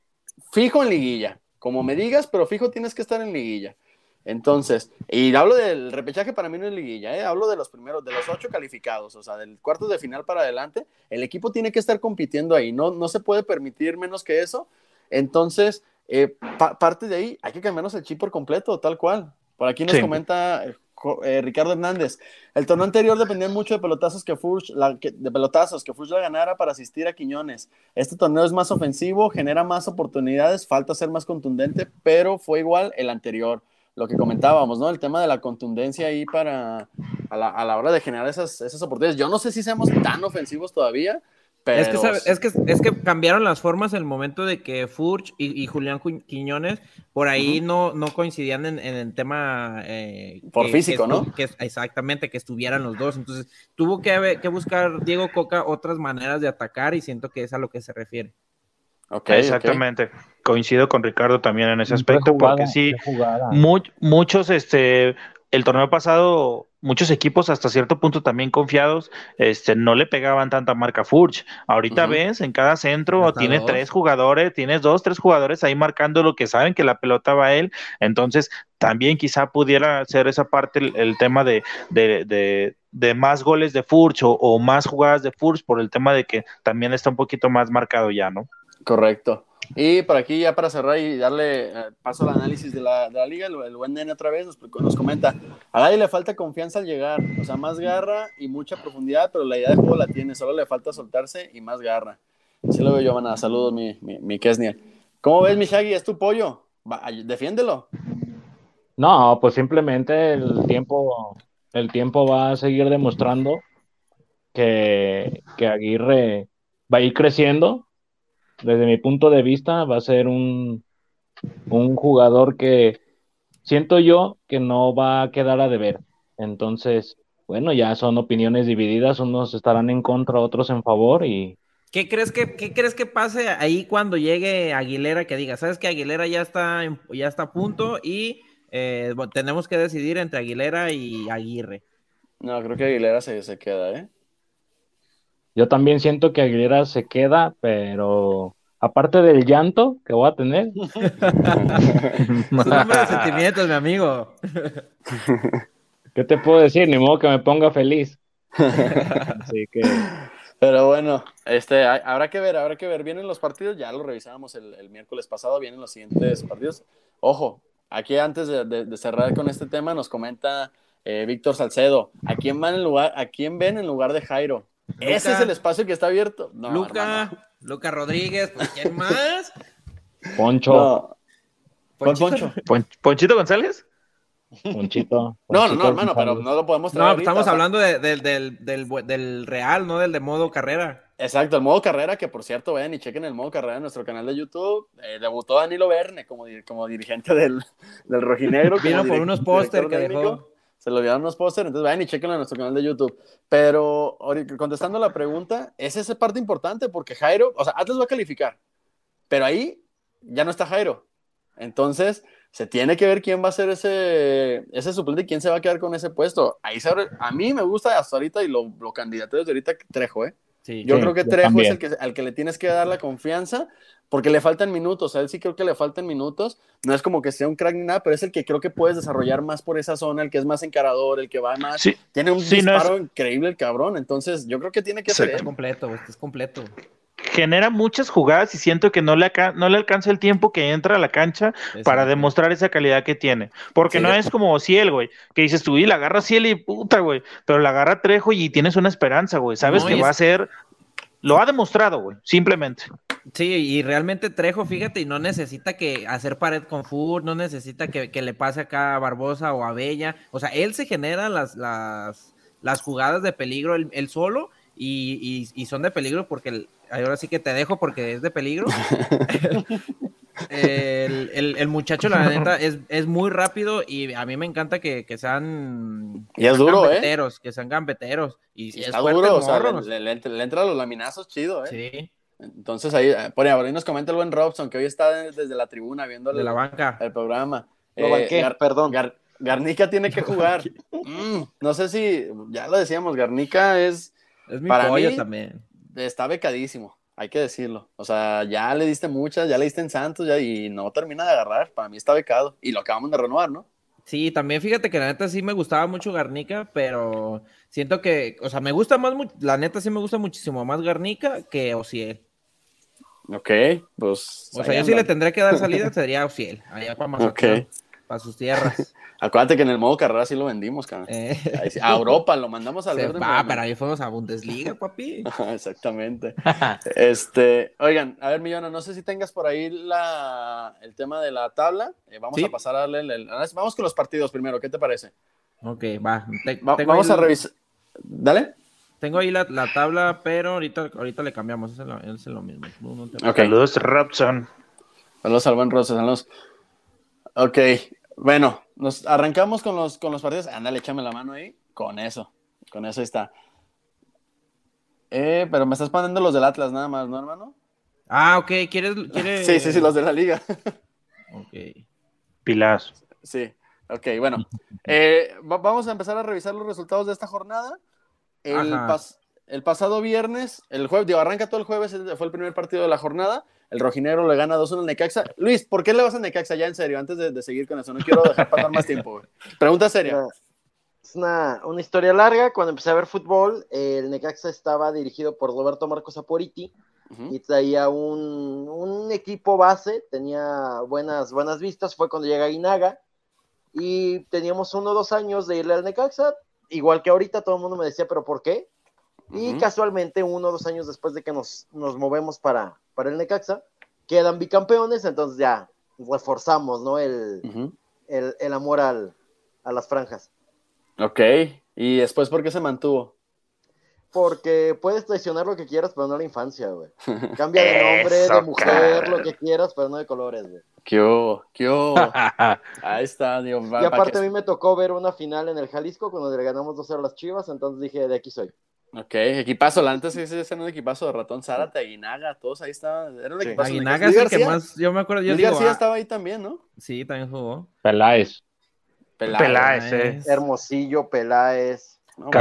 fijo en liguilla, como me digas, pero fijo tienes que estar en liguilla. Entonces, y hablo del repechaje para mí no es liguilla, ¿eh? hablo de los primeros, de los ocho calificados, o sea, del cuarto de final para adelante, el equipo tiene que estar compitiendo ahí, no, no se puede permitir menos que eso. Entonces, eh, parte de ahí, hay que cambiarnos el chip por completo, tal cual. Por aquí nos comenta eh, Ricardo Hernández, el torneo anterior dependía mucho de pelotazos que Furch, la, de pelotazos que Furch la ganara para asistir a Quiñones. Este torneo es más ofensivo, genera más oportunidades, falta ser más contundente, pero fue igual el anterior lo que comentábamos, ¿no? El tema de la contundencia ahí para a la, a la hora de generar esas, esas oportunidades. Yo no sé si seamos tan ofensivos todavía, pero... Es que, es que, es que cambiaron las formas en el momento de que Furch y, Julián Quiñones por ahí no, no coincidían en, el tema... Eh, por físico, ¿no? Que, exactamente, que estuvieran los dos. Entonces, tuvo que, que buscar Diego Coca otras maneras de atacar y siento que es a lo que se refiere. Exactamente. Coincido con Ricardo también en ese aspecto, porque sí, muchos, este, el torneo pasado, muchos equipos hasta cierto punto también confiados, este, no le pegaban tanta marca Furch. Ahorita ves, en cada centro tiene tres jugadores, tienes dos, tres jugadores ahí marcando lo que saben que la pelota va a él. Entonces, también quizá pudiera ser esa parte el, tema de, de, de, más goles de Furch o, o más jugadas de Furch por el tema de que también está un poquito más marcado ya, ¿no? Correcto. Y por aquí, ya para cerrar y darle eh, paso al análisis de la, de la liga, el, buen nene otra vez nos, nos comenta: a nadie le falta confianza al llegar, o sea, más garra y mucha profundidad, pero la idea de juego la tiene, solo le falta soltarse y más garra. Así lo veo yo, mana. Saludos, mi, mi, mi Kesniel. ¿Cómo ves, mi Shaggy? ¿Es tu pollo? defiéndelo. No, pues simplemente el tiempo, el tiempo va a seguir demostrando que, que Aguirre va a ir creciendo. Desde mi punto de vista, va a ser un, un jugador que siento yo que no va a quedar a deber. Entonces, bueno, ya son opiniones divididas, unos estarán en contra, otros en favor y... ¿Qué crees que, qué crees que pase ahí cuando llegue Aguilera que diga, sabes que Aguilera ya está, ya está a punto y eh, tenemos que decidir entre Aguilera y Aguirre? No, creo que Aguilera se, se queda, ¿eh? Yo también siento que Aguilera se queda, pero aparte del llanto que voy a tener. (laughs) De sentimientos, mi amigo. ¿Qué te puedo decir? Ni modo que me ponga feliz. (laughs) Así que. Pero bueno, este, habrá que ver, habrá que ver. Vienen los partidos, ya lo revisábamos el, miércoles pasado, vienen los siguientes partidos. Ojo, aquí antes de, cerrar con este tema, nos comenta eh, Víctor Salcedo, ¿a quién, van en lugar, ¿a quién ven en lugar de Jairo? Ese es el espacio que está abierto. Luca, Luca Rodríguez, pues, ¿quién más? Poncho. Ponchito. ¿Ponchito González? Ponchito. (laughs) No, no, no, hermano, pero no lo podemos traer. No, estamos hablando del, real, no del de modo carrera. Exacto, el modo carrera, que por cierto, vayan y chequen el modo carrera en nuestro canal de YouTube. Eh, debutó Danilo Verne como, como dirigente del, del Rojinegro. Vino por unos póster que dejó se lo dieron unos pósteres, entonces vayan y chequenlo en nuestro canal de YouTube. Pero contestando la pregunta, es esa parte importante porque Jairo, o sea, Atlas va a calificar, pero ahí ya no está Jairo. Entonces, se tiene que ver quién va a ser ese, ese suplente y quién se va a quedar con ese puesto. Ahí se a mí me gusta hasta ahorita y lo, lo candidato desde ahorita Trejo, ¿eh? yo creo que Trejo es el que, al que le tienes que dar la confianza porque le faltan minutos. A él sí creo que le faltan minutos. No es como que sea un crack ni nada, pero es el que creo que puedes desarrollar más por esa zona, el que es más encarador, el que va más. Tiene un disparo increíble el cabrón. Entonces, yo creo que tiene que ser. Es completo, es completo genera muchas jugadas y siento que no le, no le alcanza el tiempo que entra a la cancha para demostrar esa calidad que tiene. Porque no es como Ciel, güey, que dices tú, y la agarra Ciel y puta, güey, pero la agarra Trejo y tienes una esperanza, güey. Sabes que va a ser. Lo ha demostrado, güey, simplemente. Sí, y realmente Trejo, fíjate, y no necesita que hacer pared con Fur, no necesita que, le pase acá a Barbosa o a Bella. O sea, él se genera las, las, las jugadas de peligro él, solo y, y, son de peligro porque ahora sí que te dejo porque es de peligro. (laughs) el, muchacho, la neta, es, muy rápido y a mí me encanta que, sean, y es duro, ¿eh? gambeteros, que sean gambeteros. Y, está duro, o sea, le, le, entra los laminazos chido, ¿eh? Sí. Entonces ahí, eh, por ahí nos comenta el buen Robson, que hoy está desde la tribuna viendo la banca. el programa. Eh, perdón. Garnica tiene que jugar. Mm, no sé si, ya lo decíamos, Garnica es... Es mi para mí, también. Está becadísimo, hay que decirlo. O sea, ya le diste muchas, ya le diste en Santos ya, y no termina de agarrar. Para mí está becado. Y lo acabamos de renovar, ¿no? Sí, también fíjate que la neta sí me gustaba mucho Garnica, pero siento que, o sea, me gusta más, la neta sí me gusta muchísimo más Garnica que Ociel. Ok, pues. O sea, yo sí le tendré que dar (laughs) salida, sería fiel, allá para Mazatlán, para sus tierras. (laughs) Acuérdate que en el modo carrera sí lo vendimos, cabrón. Eh. A Europa lo mandamos al verde. Ah, pero ahí fuimos a Bundesliga, papi. (laughs) Exactamente. este, oigan, a ver, Millona, no sé si tengas por ahí la, el tema de la tabla. Eh, vamos a pasar a darle el, Vamos con los partidos primero, ¿qué te parece? Ok, va. vamos a revisar. Dale. Tengo ahí la, tabla, pero ahorita, ahorita le cambiamos. Es lo, es lo mismo. Saludos, Robson. Saludos al buen Robson. Saludos. Ok, bueno, nos arrancamos con los, con los partidos. Ándale, échame la mano ahí. Con eso. Con eso está. Eh, pero me estás poniendo los del Atlas nada más, ¿no, hermano? Ah, ok. ¿Quieres...? (laughs) Sí, sí, sí, los de la liga. (laughs) ok. Pilas. Sí. Ok, bueno. Eh, vamos a empezar a revisar los resultados de esta jornada. El, pasado viernes, el jueves, digo, arranca todo el jueves, fue el primer partido de la jornada. El rojinegro le gana 2-1 al Necaxa. Luis, ¿por qué le vas a Necaxa ya en serio? Antes de, seguir con eso, no quiero dejar pasar más tiempo. Pregunta seria. Es una, historia larga. Cuando empecé a ver fútbol, el Necaxa estaba dirigido por Roberto Marcos Aporiti y traía un, equipo base, tenía buenas, buenas vistas. Fue cuando llega Inaga y teníamos uno o dos años de irle al Necaxa igual que ahorita todo el mundo me decía, pero ¿por qué? Y casualmente, uno o dos años después de que nos, nos movemos para, para el Necaxa, quedan bicampeones, entonces ya reforzamos, ¿no? El, el, amor al, a las franjas. Ok, ¿y después por qué se mantuvo? Porque puedes traicionar lo que quieras, pero no la infancia, güey. (laughs) Cambia de nombre, de mujer, lo que quieras, pero no de colores, güey. ¿Qué hubo? ¿Qué (laughs) Ahí está, digo. y aparte a mí me tocó ver una final en el Jalisco cuando le ganamos 2-0 a las Chivas, entonces dije, de aquí soy. Ok, equipazo, la antes ese era un equipazo de Ratón Zárate, Aguinaga, todos ahí estaban, era un equipazo. Aguinaga es el que más, yo me acuerdo. Yo digo, García ah, estaba ahí también, ¿no? Sí, también jugó. Peláez. Peláez, eh. Hermosillo, Peláez. No,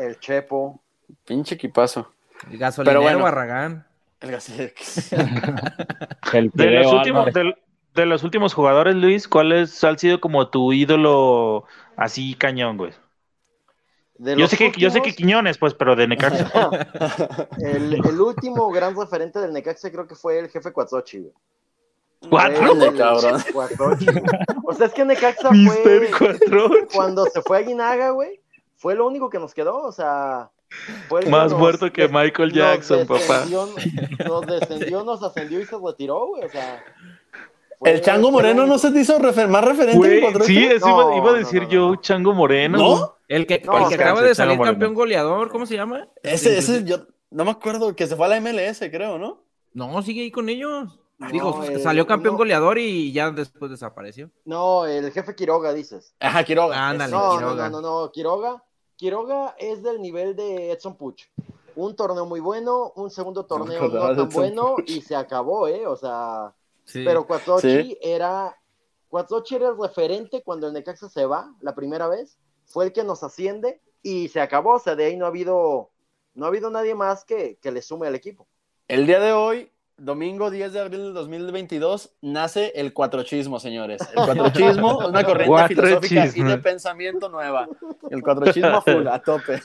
el Chepo. Pinche equipazo. El gasolinero bueno, Barragán. El gasolinero. (laughs) de, los últimos, de, los últimos jugadores, Luis, ¿cuál es, ha sido como tu ídolo así cañón, güey? Yo sé, que, yo sé que Quiñones, pues, pero de Necaxa. (laughs) el, el, último gran referente del Necaxa creo que fue el jefe Cuatzochi, güey. ¿Cuatro? cabrón. O sea, es que Necaxa (laughs) fue. Cuando se fue a Guinaga, güey, fue lo único que nos quedó, o sea. Más muerto que Michael Jackson, papá. Nos (laughs) descendió, nos ascendió y se retiró, güey, o sea. el Chango Moreno no se te hizo más referente Sí, eso iba, a decir yo, Chango Moreno. ¿No? El que, acaba de salir campeón goleador, ¿cómo se llama? Ese, ese, yo no me acuerdo, que se fue a la MLS, creo, ¿no? No, sigue ahí con ellos. Dijo, salió campeón goleador y ya después desapareció. No, el jefe Quiroga, dices. Ajá, Quiroga. Ándale, no, Quiroga. no, no, no, Quiroga. Quiroga es del nivel de Edson Puch. Un torneo muy bueno, un segundo torneo no, tan bueno y se acabó, ¿eh? O sea, pero Cuatochi era Cuatochi era el referente cuando el Necaxa se va la primera vez, fue el que nos asciende y se acabó, o sea, de ahí no ha habido no ha habido nadie más que, que le sume al equipo. El día de hoy domingo 10 de abril del 2022 nace el cuatrochismo, señores. El (laughs) cuatrochismo es una corriente filosófica y de pensamiento nueva. El cuatrochismo full, a tope.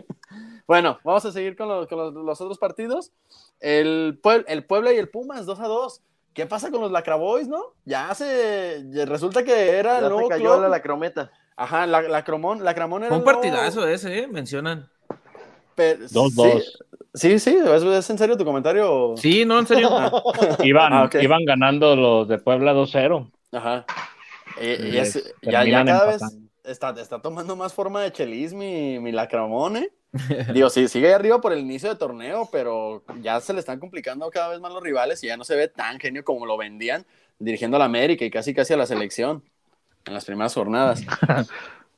(laughs) bueno, vamos a seguir con, los, otros partidos. El, el Puebla y el Pumas, 2 a 2. ¿Qué pasa con los Lacraboys, no? Ya se. Resulta que era. Ya se cayó la lacrometa. Ajá, la, Lacromón, Lacramón era. Un partidazo ese, ¿eh? Mencionan. 2-2. Sí, sí, ¿Es, en serio tu comentario? Sí, no, en serio. (laughs) iban, ah, iban ganando los de Puebla 2-0. Ajá. Y, ya, ya, cada vez está, está, tomando más forma de chelis mi, mi lacramone. (laughs) Digo, sí, sigue ahí arriba por el inicio de torneo, pero ya se le están complicando cada vez más los rivales y ya no se ve tan genio como lo vendían dirigiendo a la América y casi casi a la selección en las primeras jornadas. (laughs)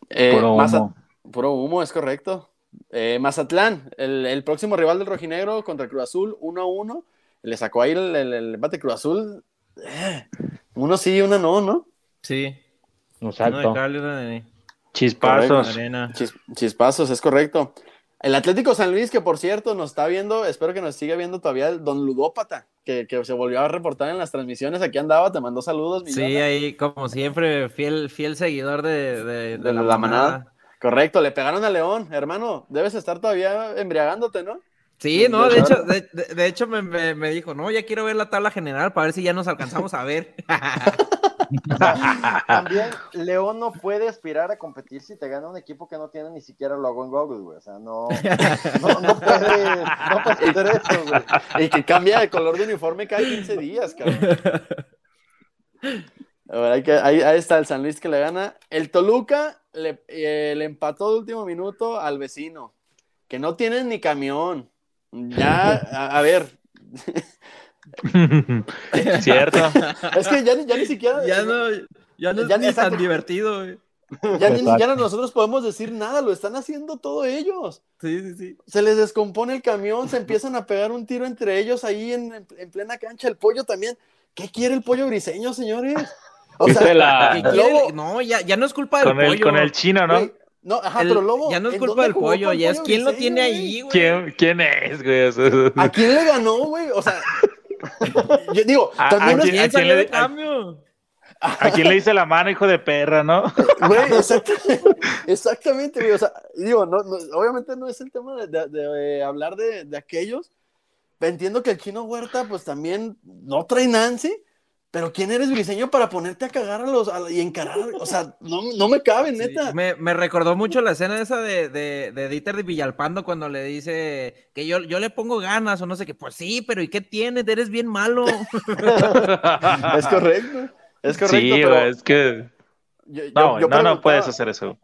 Eh, puro humo. puro humo, es correcto. Eh, Mazatlán, el, próximo rival del rojinegro contra Cruz Azul, 1 a 1. Le sacó ahí el, el, empate Cruz Azul. Eh, uno sí, uno no, ¿no? Sí. Exacto. Chispazos. chispazos, es correcto. El Atlético San Luis, que por cierto nos está viendo, espero que nos siga viendo todavía el Don Ludópata, que, se volvió a reportar en las transmisiones. Aquí andaba, te mandó saludos. sí, ahí, como siempre, fiel, fiel seguidor de, la, manada. Correcto, le pegaron a León, hermano, debes estar todavía embriagándote, ¿no? Sí, no, de hecho, de, hecho me, dijo, no, ya quiero ver la tabla general para ver si ya nos alcanzamos a ver. (laughs) También León no puede aspirar a competir si te gana un equipo que no tiene ni siquiera logo en Google, güey. O sea, no, no, puede, no puede hacer eso, güey. (laughs) Y que cambia de color de uniforme cada 15 días, cabrón. (laughs) ahí, ahí, está el San Luis que le gana. El Toluca le, eh, le, empató de último minuto al vecino, que no tienen ni camión. Ya, a, ver. (laughs) Cierto. (laughs) Es que ya, ya ni siquiera. Ya no, ya no ya es tan divertido, Ya ni siquiera nosotros podemos decir nada, lo están haciendo todos ellos. Sí, sí, sí. Se les descompone el camión, se empiezan a pegar un tiro entre ellos ahí en, en plena cancha. El pollo también. ¿Qué quiere el pollo briseño, señores? O sea, la... no, ya, ya, no es culpa del con pollo. El, con el chino, ¿no? no, ajá, pero Lobo. Ya no es culpa del pollo, ya es quién lo tiene ahí, güey. ¿Quién, ¿Quién, es, güey? ¿A quién le ganó, güey? O sea, (laughs) yo digo, también ¿a, quién, ¿a quién le cambio? ¿A quién le dice la mano, hijo de perra, no? Güey, (laughs) exactamente, güey. O sea, digo, no, no, obviamente no es el tema de, de, de hablar de, de aquellos. Entiendo que el chino Huerta, pues también no trae Nancy, pero ¿quién eres briseño para ponerte a cagar a los y encarar? O sea, no, no me cabe, neta. me, me, recordó mucho la escena esa de, de, de, Dieter de Villalpando cuando le dice que yo, yo le pongo ganas o no sé qué. Pues sí, pero ¿y qué tienes? Eres bien malo. (laughs) es correcto. Es correcto, sí, pero... es que... no, no, no puedes hacer eso.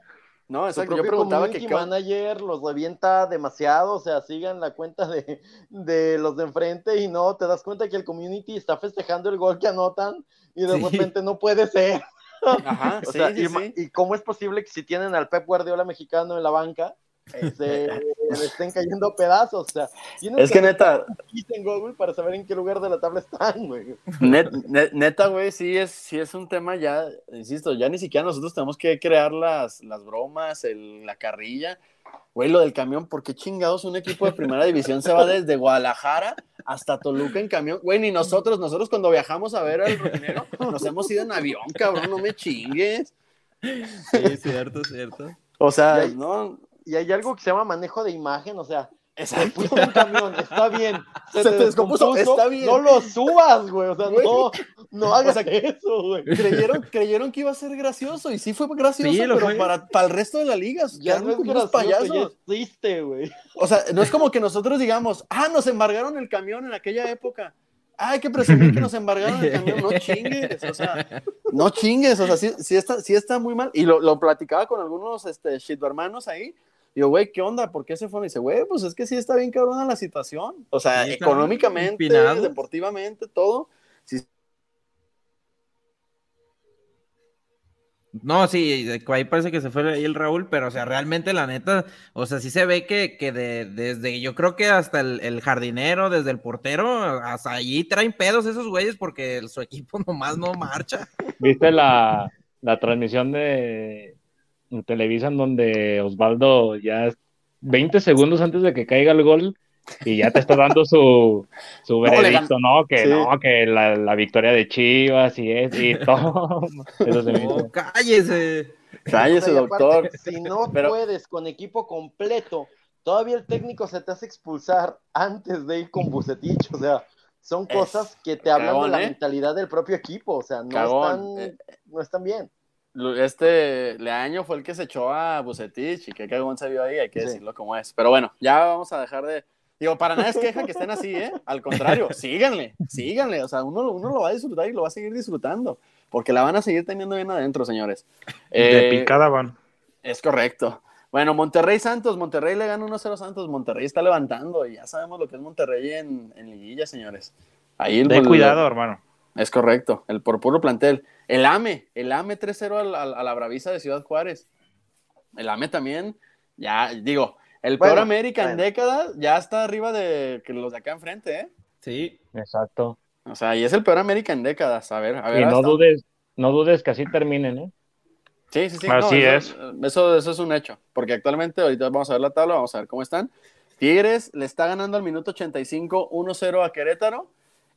No, exacto. Yo preguntaba que manager los revienta demasiado, o sea, sigan la cuenta de, de, los de enfrente y no te das cuenta que el community está festejando el gol que anotan y de repente no puede ser. Ajá, (laughs) sí, sí, y, y, cómo es posible que si tienen al Pep Guardiola mexicano en la banca, (laughs) se le estén cayendo pedazos. O sea, es que, neta. En Google para saber en qué lugar de la tabla están, güey. neta, güey, sí es, sí es un tema ya, insisto, ya ni siquiera nosotros tenemos que crear las, las bromas, el, la carrilla. Güey, lo del camión, ¿por qué chingados un equipo de primera división se va desde Guadalajara hasta Toluca en camión? Güey, ni nosotros, nosotros cuando viajamos a ver al Rojinegro, nos hemos ido en avión, cabrón, no me chingues. Sí, cierto, cierto. O sea, no, y hay algo que se llama manejo de imagen, o sea, Exacto. fuiste un camión, está bien. (laughs) Se, te descompuso, está bien. No lo subas, güey. O sea, no, no hagas eso, güey. Creyeron, creyeron que iba a ser gracioso y sí fue gracioso, pero Para, para el resto de la liga. Ya no es gracioso, payasos. ya güey. O sea, no es como que nosotros digamos, ah, nos embargaron el camión en aquella época. Ah, hay que presumir que nos embargaron el camión. No (laughs) chingues, o sea, no chingues, o sea, sí, sí, está, sí está muy mal. Y lo, lo platicaba con algunos este, hermanos ahí Digo, güey, ¿qué onda? ¿Por qué se fue? Y dice, güey, pues es que sí está bien cabrona la situación. O sea, económicamente, deportivamente, todo. No, sí, ahí parece que se fue ahí el Raúl, pero o sea, realmente la neta, o sea, sí se ve que, que de, desde, yo creo que hasta el, jardinero, desde el portero, hasta allí traen pedos esos güeyes porque su equipo (laughs) nomás no marcha. ¿Viste la, la transmisión de, televisan donde Osvaldo ya 20 segundos antes de que caiga el gol y ya te está dando su, su (laughs) veredicto, ¿no? Que no, que la, victoria de Chivas y es y todo. (laughs) cállese. Cállese, doctor. si no (laughs) puedes con equipo completo, todavía el técnico se te hace expulsar antes de ir con Bucetich, o sea, son cosas que te hablan de la ¿eh? mentalidad del propio equipo, o sea, no, están, no están bien este Leaño fue el que se echó a Bucetich y qué cagón se vio ahí, hay que decirlo como es. Pero bueno, ya vamos a dejar de. Digo, para nada es queja que estén así, ¿eh? Al contrario, (laughs) síganle, síganle. O sea, uno, uno lo va a disfrutar y lo va a seguir disfrutando, porque la van a seguir teniendo bien adentro, señores. de eh, picada van. Es correcto. Bueno, Monterrey Santos, Monterrey le gana 1-0 Santos, Monterrey está levantando y ya sabemos lo que es Monterrey en, en liguilla, señores. Ahí el, de cuidado, hermano. Es correcto, el por puro plantel. El AME, el AME 3-0 a, la Bravisa de Ciudad Juárez. El AME también, ya digo, el peor América en décadas ya está arriba de que los de acá enfrente, ¿eh? Sí, exacto. O sea, y es el peor América en décadas. A ver, a ver. Y no dudes, no dudes que así terminen, ¿eh? Sí, sí, sí. Así es. Eso, eso es un hecho. Porque actualmente, ahorita vamos a ver la tabla, vamos a ver cómo están. Tigres le está ganando al minuto 85 1-0 a Querétaro.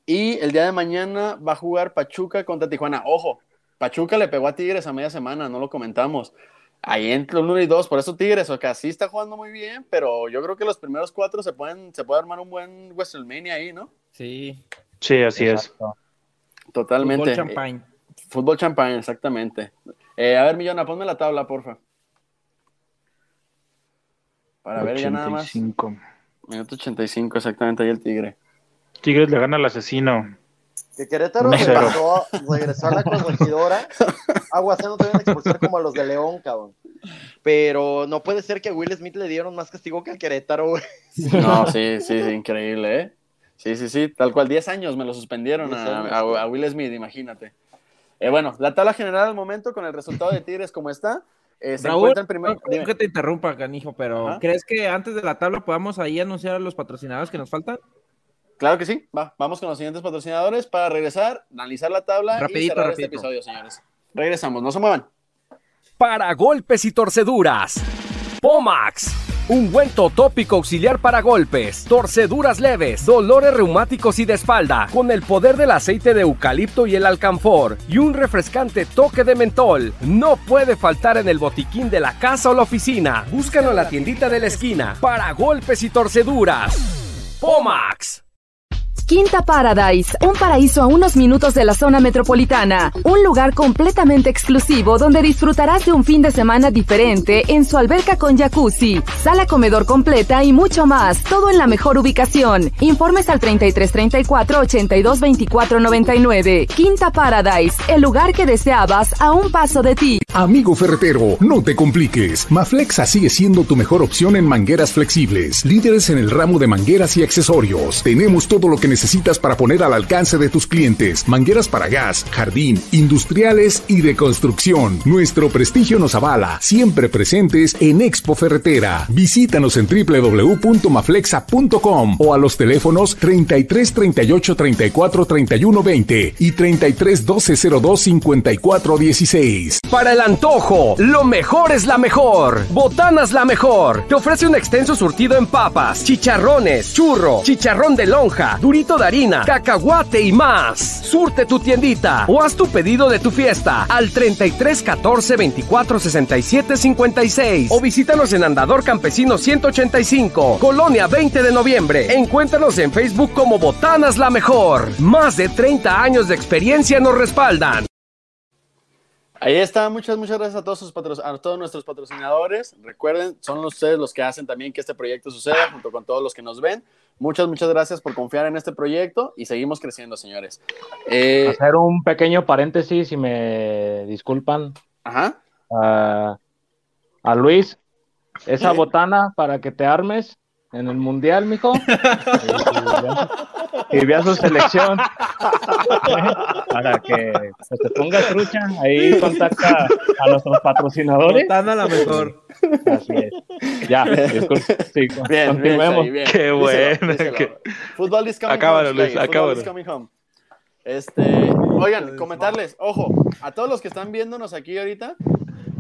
Y el día de mañana va a jugar Pachuca contra Tijuana. Ojo, Pachuca le pegó a Tigres a media semana, no lo comentamos. Ahí entre el 1 y 2, por eso Tigres, o que así está jugando muy bien, pero yo creo que los primeros cuatro se pueden, se puede armar un buen WrestleMania ahí, ¿no? Sí. Sí, así es. Totalmente. Fútbol champagne. fútbol champagne, exactamente. Eh, a ver, Millona, ponme la tabla, porfa. Para ver ya nada más. Minuto 85, exactamente, ahí el Tigre. Tigres le gana al asesino. Que Querétaro se pasó, regresó a la corregidora. Aguas, no te van a expulsar como a los de León, cabrón. Pero no puede ser que a Will Smith le dieron más castigo que al Querétaro, güey. No, sí, sí, sí, increíble, ¿eh? Sí, sí, sí, tal cual, 10 años me lo suspendieron a, Will Smith, imagínate. Eh, bueno, la tabla general al momento con el resultado de Tigres como está. Eh, se Raúl, en primer... no, que te interrumpa, canijo, pero ¿crees que antes de la tabla podamos ahí anunciar a los patrocinadores que nos faltan? Claro que sí, va, vamos con los siguientes patrocinadores para regresar, analizar la tabla y cerrar este episodio, señores. Regresamos, no se muevan. Para golpes y torceduras, Pomax. Un buen tópico auxiliar para golpes, torceduras leves, dolores reumáticos y de espalda, con el poder del aceite de eucalipto y el alcanfor, y un refrescante toque de mentol. No puede faltar en el botiquín de la casa o la oficina. Búscalo en la tiendita de la esquina. Para golpes y torceduras. Pomax. Quinta Paradise, un paraíso a unos minutos de la zona metropolitana. Un lugar completamente exclusivo donde disfrutarás de un fin de semana diferente en su alberca con jacuzzi, sala comedor completa y mucho más. Todo en la mejor ubicación. Informes al 3334 82 24 99. Quinta Paradise, el lugar que deseabas a un paso de ti. Amigo ferretero, no te compliques. Maflexa sigue siendo tu mejor opción en mangueras flexibles. Líderes en el ramo de mangueras y accesorios. Tenemos todo lo que necesitas para poner al alcance de tus clientes. Mangueras para gas, jardín, industriales y de construcción. Nuestro prestigio nos avala, siempre presentes en Expo Ferretera. Visítanos en www.maflexa.com o a los teléfonos 33 38 34 31 20 y 33 12 02 54 16. Para el antojo, lo mejor es la mejor. Botanas la mejor. Te ofrece un extenso surtido en papas, chicharrones, churro, chicharrón de lonja, de harina, cacahuate y más. Surte tu tiendita o haz tu pedido de tu fiesta al 33 14 24 67 56 o visítanos en Andador Campesino 185, Colonia 20 de noviembre. Encuéntranos en Facebook como Botanas la mejor. Más de 30 años de experiencia nos respaldan. Ahí está, muchas, muchas gracias a todos, sus a todos nuestros patrocinadores. Recuerden, son ustedes los que hacen también que este proyecto suceda, junto con todos los que nos ven. Muchas, muchas gracias por confiar en este proyecto y seguimos creciendo, señores. Eh, Hacer un pequeño paréntesis, si me disculpan. Ajá. a Luis, esa botana para que te armes en el mundial, mijo. y vea su selección para que se te ponga trucha. Ahí contacta a nuestros patrocinadores. Botana la mejor. Así es. Ya. Sí, (laughs) bien, continuemos. Bien, Qué bueno. Fútbol is coming acábalo, home. Luis, acábalo. coming home. Este, oigan, comentarles, ojo, a todos los que están viéndonos aquí ahorita,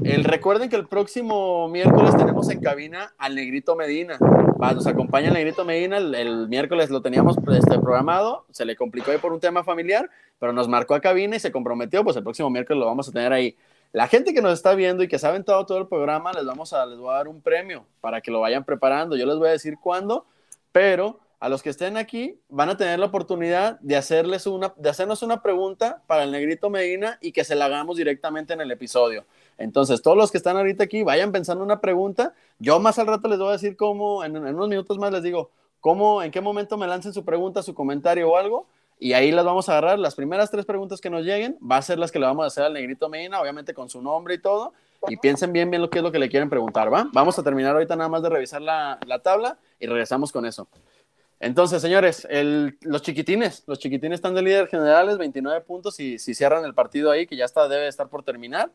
el, recuerden que el próximo miércoles tenemos en cabina al Negrito Medina. nos acompaña el Negrito Medina. El, miércoles lo teníamos este, programado. Se le complicó ahí por un tema familiar, pero nos marcó a cabina y se comprometió. Pues el próximo miércoles lo vamos a tener ahí. La gente que nos está viendo y que saben todo, todo el programa, les, vamos a, les voy a dar un premio para que lo vayan preparando. Yo les voy a decir cuándo, pero a los que estén aquí van a tener la oportunidad de, hacerles una, de hacernos una pregunta para el Negrito Medina y que se la hagamos directamente en el episodio. Entonces, todos los que están ahorita aquí, vayan pensando una pregunta. Yo más al rato les voy a decir cómo, en, unos minutos más les digo, cómo, en qué momento me lancen su pregunta, su comentario o algo. Y ahí las vamos a agarrar. Las primeras tres preguntas que nos lleguen va a ser las que le vamos a hacer al Negrito Medina, obviamente con su nombre y todo. Y piensen bien, bien lo que es lo que le quieren preguntar, ¿va? Vamos a terminar ahorita nada más de revisar la, la tabla y regresamos con eso. Entonces, señores, el, los chiquitines, los chiquitines están de líder generales, 29 puntos y si cierran el partido ahí, que ya está, debe estar por terminar.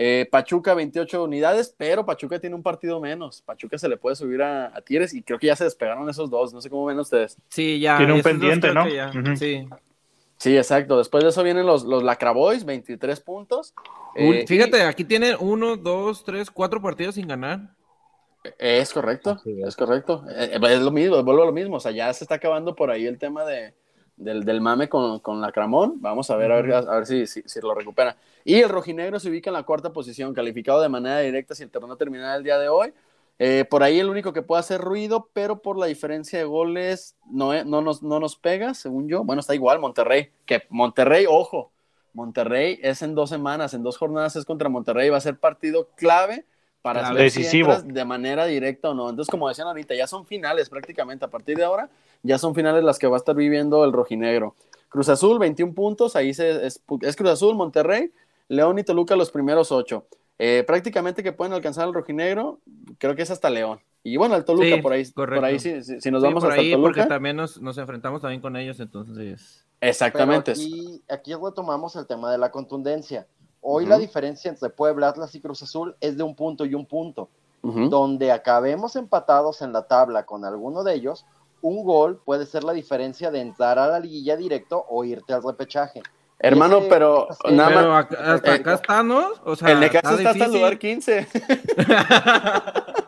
Eh, Pachuca 28 unidades, pero Pachuca tiene un partido menos. Pachuca se le puede subir a, a Tigres y creo que ya se despegaron esos dos. No sé cómo ven ustedes. Sí, ya. Tiene un pendiente, ¿no? Sí. Sí, exacto. Después de eso vienen los, los Lacraboys, 23 puntos. Eh, fíjate, aquí tiene uno, dos, tres, cuatro partidos sin ganar. Es correcto, es. correcto. Eh, es lo mismo, vuelvo a lo mismo. O sea, ya se está acabando por ahí el tema de, del, del mame con, con la Cramón. Vamos a ver, a ver, a ver si, si, lo recupera. Y el rojinegro se ubica en la cuarta posición, calificado de manera directa si el torneo termina el día de hoy. Eh, por ahí el único que puede hacer ruido, pero por la diferencia de goles no, eh, no, nos, no nos pega, según yo. Bueno, está igual Monterrey, que Monterrey, ojo, Monterrey es en dos semanas, en dos jornadas es contra Monterrey, va a ser partido clave para saber decisivo. Si de manera directa o no. Entonces, como decían ahorita, ya son finales prácticamente. A partir de ahora, ya son finales las que va a estar viviendo el rojinegro. Cruz Azul, 21 puntos, ahí se, es, Cruz Azul, Monterrey, León y Toluca los primeros ocho. Eh, prácticamente que pueden alcanzar al rojinegro, creo que es hasta León. Y bueno, el Toluca por ahí, por ahí si, si, nos vamos hasta ahí, Toluca. Porque también nos, nos, enfrentamos también con ellos, entonces. Exactamente. Y aquí, aquí retomamos el tema de la contundencia. Hoy la diferencia entre Puebla, Atlas y Cruz Azul es de un punto y un punto. Donde acabemos empatados en la tabla con alguno de ellos, un gol puede ser la diferencia de entrar a la liguilla directo o irte al repechaje. Hermano, pero nada más. Hasta acá está, ¿no? O sea, el Necaxa está, hasta el lugar 15.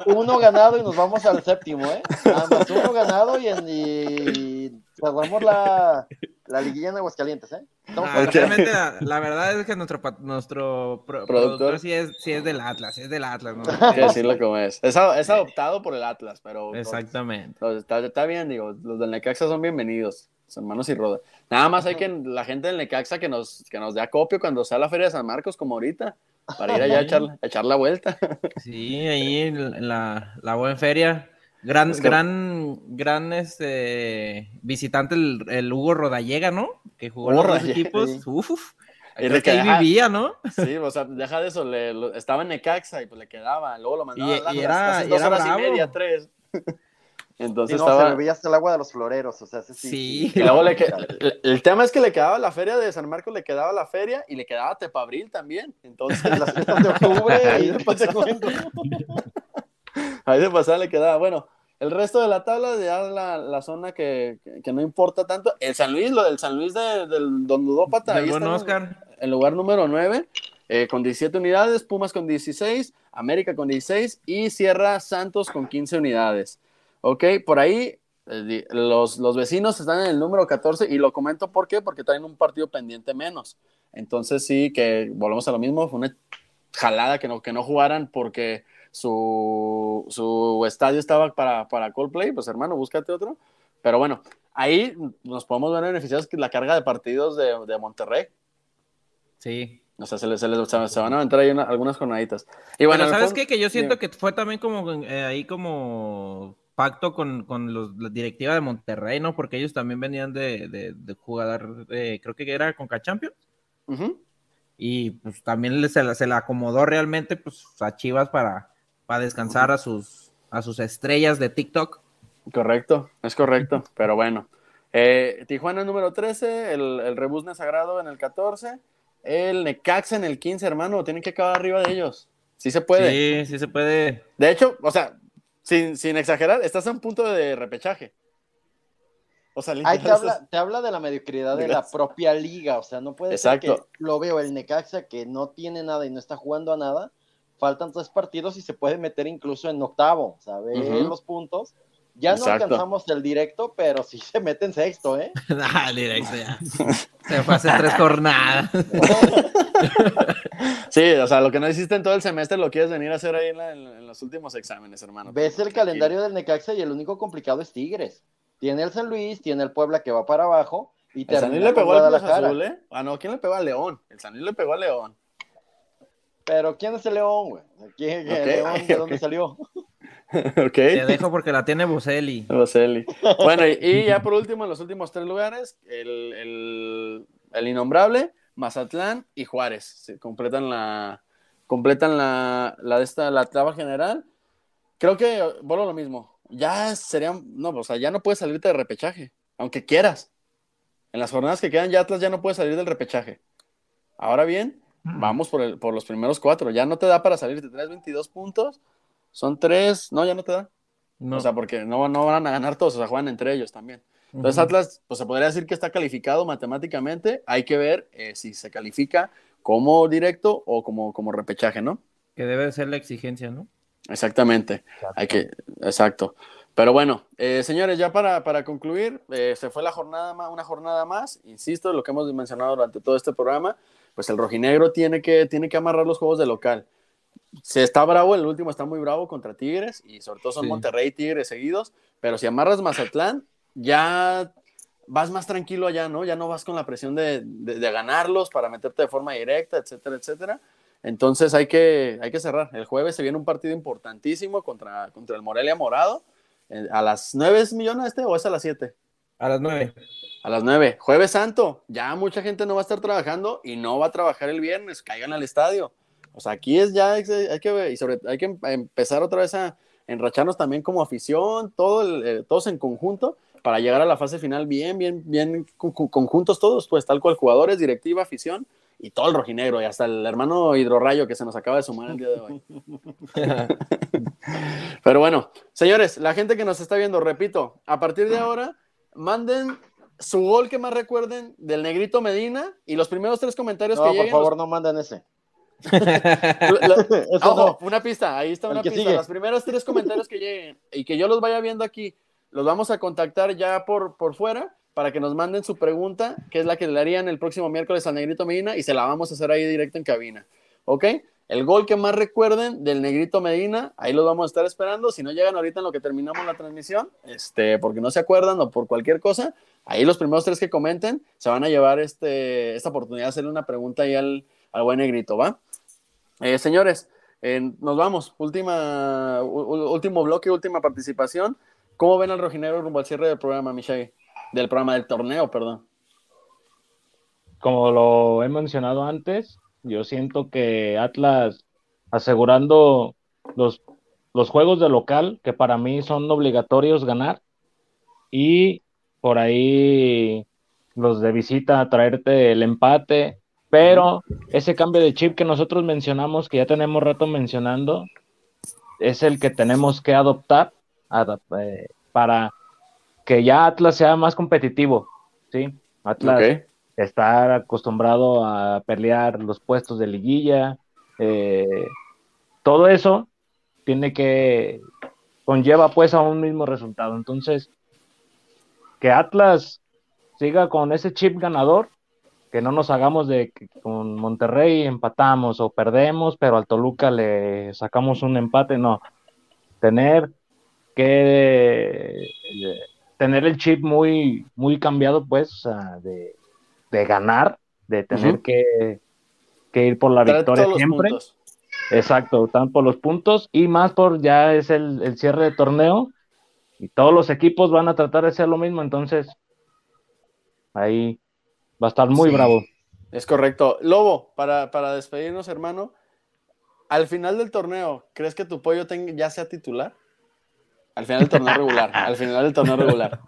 (laughs) uno ganado y nos vamos al séptimo, ¿eh? Nada más uno ganado y, y cerramos la, la liguilla en Aguascalientes, ¿eh? Ah, realmente la, verdad es que nuestro, nuestro productor, sí, es, sí es del Atlas, es del Atlas, ¿no? (laughs) Hay que decirlo como es. Es, adoptado por el Atlas, pero... Exactamente. está, está, bien, digo, los del Necaxa son bienvenidos. Hermanos y Roda. Nada más hay que la gente del Necaxa que nos, que nos dé acopio cuando sea la Feria de San Marcos, como ahorita, para ir allá a echar, echar la vuelta. (laughs) Sí, ahí en la, la buena feria. Gran, gran, gran este, visitante el, Hugo Rodallega, ¿no? Que jugó en los equipos. Uf, y que ahí vivía, ¿no? Sí, o sea, deja de eso, le, estaba en Necaxa y pues le quedaba, luego lo mandaba y, y era, y era horas y media, tres. (laughs) Entonces no, estaba... se bebía hasta el agua de los floreros, o sea, sí. sí. Y luego le el, tema es que le quedaba la feria de San Marcos, le quedaba la feria y le quedaba Tepabril también. Entonces, las fiestas de octubre, (laughs) ahí, ahí de pasada le quedaba. Bueno, el resto de la tabla, ya la, la zona que, que, no importa tanto. El San Luis, lo del San Luis de, del Don Ludópata, ahí está Oscar. En, el lugar número 9, eh, con 17 unidades, Pumas con 16, América con 16 y Sierra Santos con 15 unidades. Ok, por ahí eh, los, los, vecinos están en el número 14 y lo comento por qué, porque traen un partido pendiente menos. Entonces sí, que volvemos a lo mismo, fue una jalada que no, que no jugaran porque su, su estadio estaba para, para Coldplay, pues hermano, búscate otro. Pero bueno, ahí nos podemos ver beneficiados que la carga de partidos de, de Monterrey. Sí. O sea, se, les, se, les, se van a entrar ahí algunas jornaditas. Y bueno, ¿sabes qué? Que yo siento que fue también como eh, ahí como pacto con, con los, la directiva de Monterrey, ¿no? Porque ellos también venían de, de, de jugar, creo que era con Champions. Y pues también se la, se la acomodó realmente pues, a Chivas para, para descansar a sus, a sus estrellas de TikTok. Correcto, es correcto, pero bueno. Eh, Tijuana número 13, el, el Rebusne Sagrado en el 14, el Necaxa en el 15, hermano, tienen que acabar arriba de ellos. Sí se puede. Sí, sí se puede. De hecho, o sea, sin, exagerar, estás a un punto de repechaje. O sea, te habla, te habla de la mediocridad de la propia liga. O sea, no puede ser que lo veo el Necaxa que no tiene nada y no está jugando a nada. Faltan tres partidos y se puede meter incluso en octavo. ¿Sabes? Los puntos. Ya no alcanzamos el directo, pero sí se mete en sexto, ¿eh? (laughs) ah, directo ya. se fue hace tres jornadas. (laughs) sí, o sea, lo que no hiciste en todo el semestre lo quieres venir a hacer ahí en, los últimos exámenes, hermano. Ves el calendario del Necaxa y el único complicado es Tigres. Tiene el San Luis, tiene el Puebla que va para abajo. Y el San Luis le pegó al Cruz Azul, ¿eh? Ah, no, ¿quién le pegó a León? El San Luis le pegó a León. Pero ¿quién es el León, güey? ¿Quién, León, (laughs) ¿De dónde salió? (laughs) ok. Te dejo porque la tiene Boselli. Boselli. (laughs) Bueno, y, ya por último, en los últimos tres lugares, el, el, el innombrable, Mazatlán y Juárez. Se completan la, completan la, la de esta, la tabla general. Creo que, bueno, lo mismo. Ya sería, no, o sea, ya no puedes salirte de repechaje, aunque quieras. En las jornadas que quedan, ya Atlas ya no puede salir del repechaje. Ahora bien, vamos por, el, por los primeros cuatro. Ya no te da para salir. Te traes 22 puntos son tres, no, ya no te da. No. O sea, porque no, no van a ganar todos, o sea, juegan entre ellos también. Entonces Atlas, pues se podría decir que está calificado matemáticamente. Hay que ver eh, si se califica como directo o como, como repechaje, ¿no? Que debe ser la exigencia, ¿no? Exactamente. Hay que, exacto. Pero bueno, eh, señores, ya para, para concluir, eh, se fue la jornada más, una jornada más, insisto, lo que hemos mencionado durante todo este programa, pues el rojinegro tiene que, tiene que amarrar los juegos de local se está bravo, el último está muy bravo contra Tigres y sobre todo son Monterrey y Tigres seguidos, pero si amarras Mazatlán, ya vas más tranquilo allá, ¿no? Ya no vas con la presión de, ganarlos para meterte de forma directa, etcétera, etcétera. Entonces hay que, hay que cerrar. El jueves se viene un partido importantísimo contra, contra el Morelia Morado. Eh, ¿A las 9 millones este o es a las 7? A las 9. A las 9. Jueves Santo. Ya mucha gente no va a estar trabajando y no va a trabajar el viernes. Caigan al estadio. O sea, aquí es ya, hay que, y sobre, hay que em, empezar otra vez a enracharnos también como afición, todo eh, todos en conjunto, para llegar a la fase final bien, bien, bien conjuntos todos, pues tal cual jugadores, directiva, afición y todo el rojinegro, y hasta el hermano hidrorrayo que se nos acaba de sumar el día de hoy. (laughs) Pero bueno, señores, la gente que nos está viendo, repito, a partir de ahora, manden su gol que más recuerden del negrito Medina y los primeros tres comentarios que lleguen. Por favor, no manden ese. (laughs) una pista, ahí está una pista. Los primeros tres comentarios que lleguen y que yo los vaya viendo aquí, los vamos a contactar ya por, por fuera para que nos manden su pregunta, que es la que le harían el próximo miércoles a Negrito Medina y se la vamos a hacer ahí directo en cabina. ¿Ok? El gol que más recuerden del Negrito Medina, ahí los vamos a estar esperando. Si no llegan ahorita en lo que terminamos la transmisión, este, porque no se acuerdan o por cualquier cosa, ahí los primeros tres que comenten se van a llevar este, esta oportunidad de hacerle una pregunta ahí al, al buen negrito, ¿va? Eh, señores, nos vamos. Última, último bloque, última participación. ¿Cómo ven al rojinero rumbo al cierre del programa, Michelle? Del programa del torneo, perdón. Como lo he mencionado antes, yo siento que Atlas asegurando los, los juegos de local, que para mí son obligatorios ganar, y por ahí los de visita traerte el empate, pero ese cambio de chip que nosotros mencionamos, que ya tenemos rato mencionando, es el que tenemos que adoptar eh, para que ya Atlas sea más competitivo, ¿sí? Atlas está acostumbrado a pelear los puestos de liguilla, eh, todo eso tiene que conlleva pues a un mismo resultado. Entonces, que Atlas siga con ese chip ganador, que no nos hagamos de que con Monterrey empatamos o perdemos, pero al Toluca le sacamos un empate, no. Tener que eh, tener el chip muy, muy cambiado, pues, de, ganar, de tener que, ir por la victoria siempre. Exacto, están por los puntos y más por ya es el, cierre de torneo y todos los equipos van a tratar de hacer lo mismo, entonces ahí va a estar muy bravo. Es correcto. Lobo, para, para, despedirnos, hermano, al final del torneo, ¿crees que tu pollo ya sea titular? Al final del torneo regular, al final del torneo regular.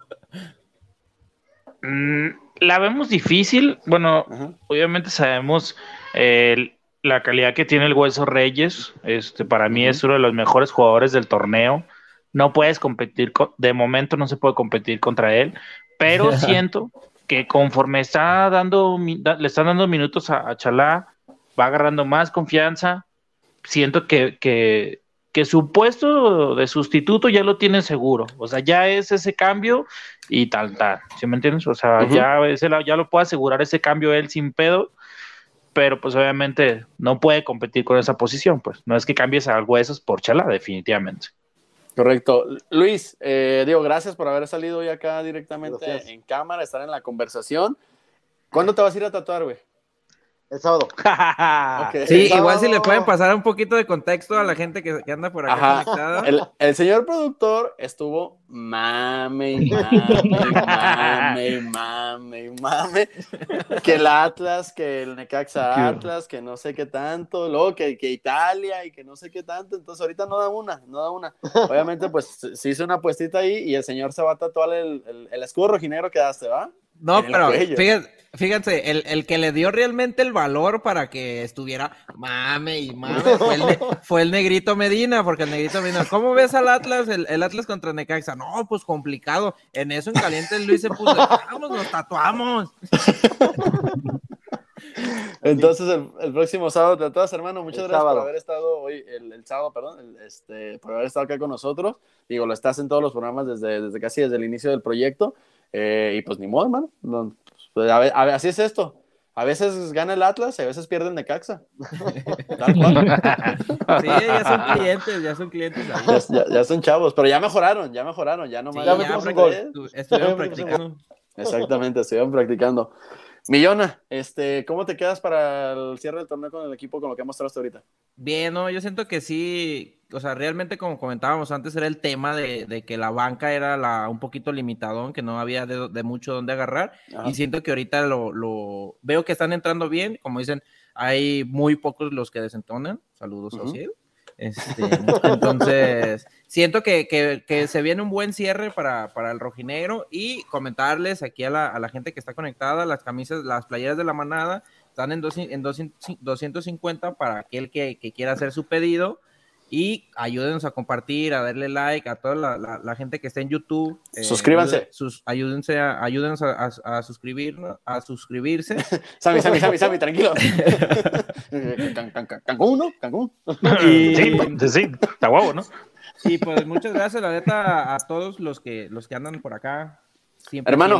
Mm, la vemos difícil. Bueno, obviamente sabemos el la calidad que tiene el Hueso Reyes, este, para mí es uno de los mejores jugadores del torneo. No puedes competir, de momento no se puede competir contra él, pero (laughs) siento que conforme está dando, le están dando minutos a, Chalá, va agarrando más confianza. Siento que, que, que, su puesto de sustituto ya lo tiene seguro. O sea, ya es ese cambio y tal, tal. ¿Sí me entiendes? O sea, ya, ya lo puede asegurar ese cambio él sin pedo pero pues obviamente no puede competir con esa posición, pues no es que cambies a huesos por chala, definitivamente. Correcto. Luis, eh, digo, gracias por haber salido hoy acá directamente en cámara, estar en la conversación. ¿Cuándo te vas a ir a tatuar, güey? El sábado. (laughs) Sí, igual si le pueden pasar un poquito de contexto a la gente que, anda por acá conectada. El, señor productor estuvo mame y mame y mame y mame Que el Atlas, que el Necaxa Atlas, que no sé qué tanto, luego que, que, Italia y que no sé qué tanto. Entonces ahorita no da una, no da una. Obviamente, pues se hizo una puestita ahí y el señor se va a tatuar el, el, el escudo rojinegro que daste, ¿va? No, pero fíjense, el, que le dio realmente el valor para que estuviera mame y mame fue el, negrito Medina, porque el negrito Medina, ¿cómo ves al Atlas, el, Atlas contra Necaxa? No, pues complicado. En eso en caliente Luis se puso, vamos, nos tatuamos. (laughs) Entonces, el, próximo sábado te tatuas, hermano. Muchas gracias por haber estado hoy, el, sábado, perdón, este, por haber estado acá con nosotros. Digo, lo estás en todos los programas desde, desde casi desde el inicio del proyecto. Eh, y pues ni modo, hermano. Pues, así es esto. A veces gana el Atlas y a veces pierde el Necaxa. (laughs) sí, ya son clientes, ya son clientes. Ya, son chavos, pero ya mejoraron, ya mejoraron, ya no más. estuvieron practicando. Exactamente, estuvieron practicando. Millona, este, ¿cómo te quedas para el cierre del torneo con el equipo con lo que hemos mostrado hasta ahorita? Bien, no, yo siento que sí, o sea, realmente como comentábamos antes era el tema de, que la banca era la, un poquito limitadón, que no había de, mucho donde agarrar, y siento que ahorita lo, veo que están entrando bien, como dicen, hay muy pocos los que desentonan, saludos a este, entonces, siento que, se viene un buen cierre para, el rojinegro y comentarles aquí a la, gente que está conectada, las camisas, las playeras de la manada están en, en 250 para aquel que, quiera hacer su pedido y ayúdenos a compartir, a darle like a toda la, gente que está en YouTube. Eh, Suscríbanse. sus, ayúdense a, ayúdenos a, a, suscribir, a suscribirse. Sami, Sami, Sami, Sami, tranquilo. (laughs) Cancún, ¿no? Cancún. Sí, sí, está guapo, ¿no? Y pues muchas gracias, la neta, a todos los que, los que andan por acá. Siempre Hermano,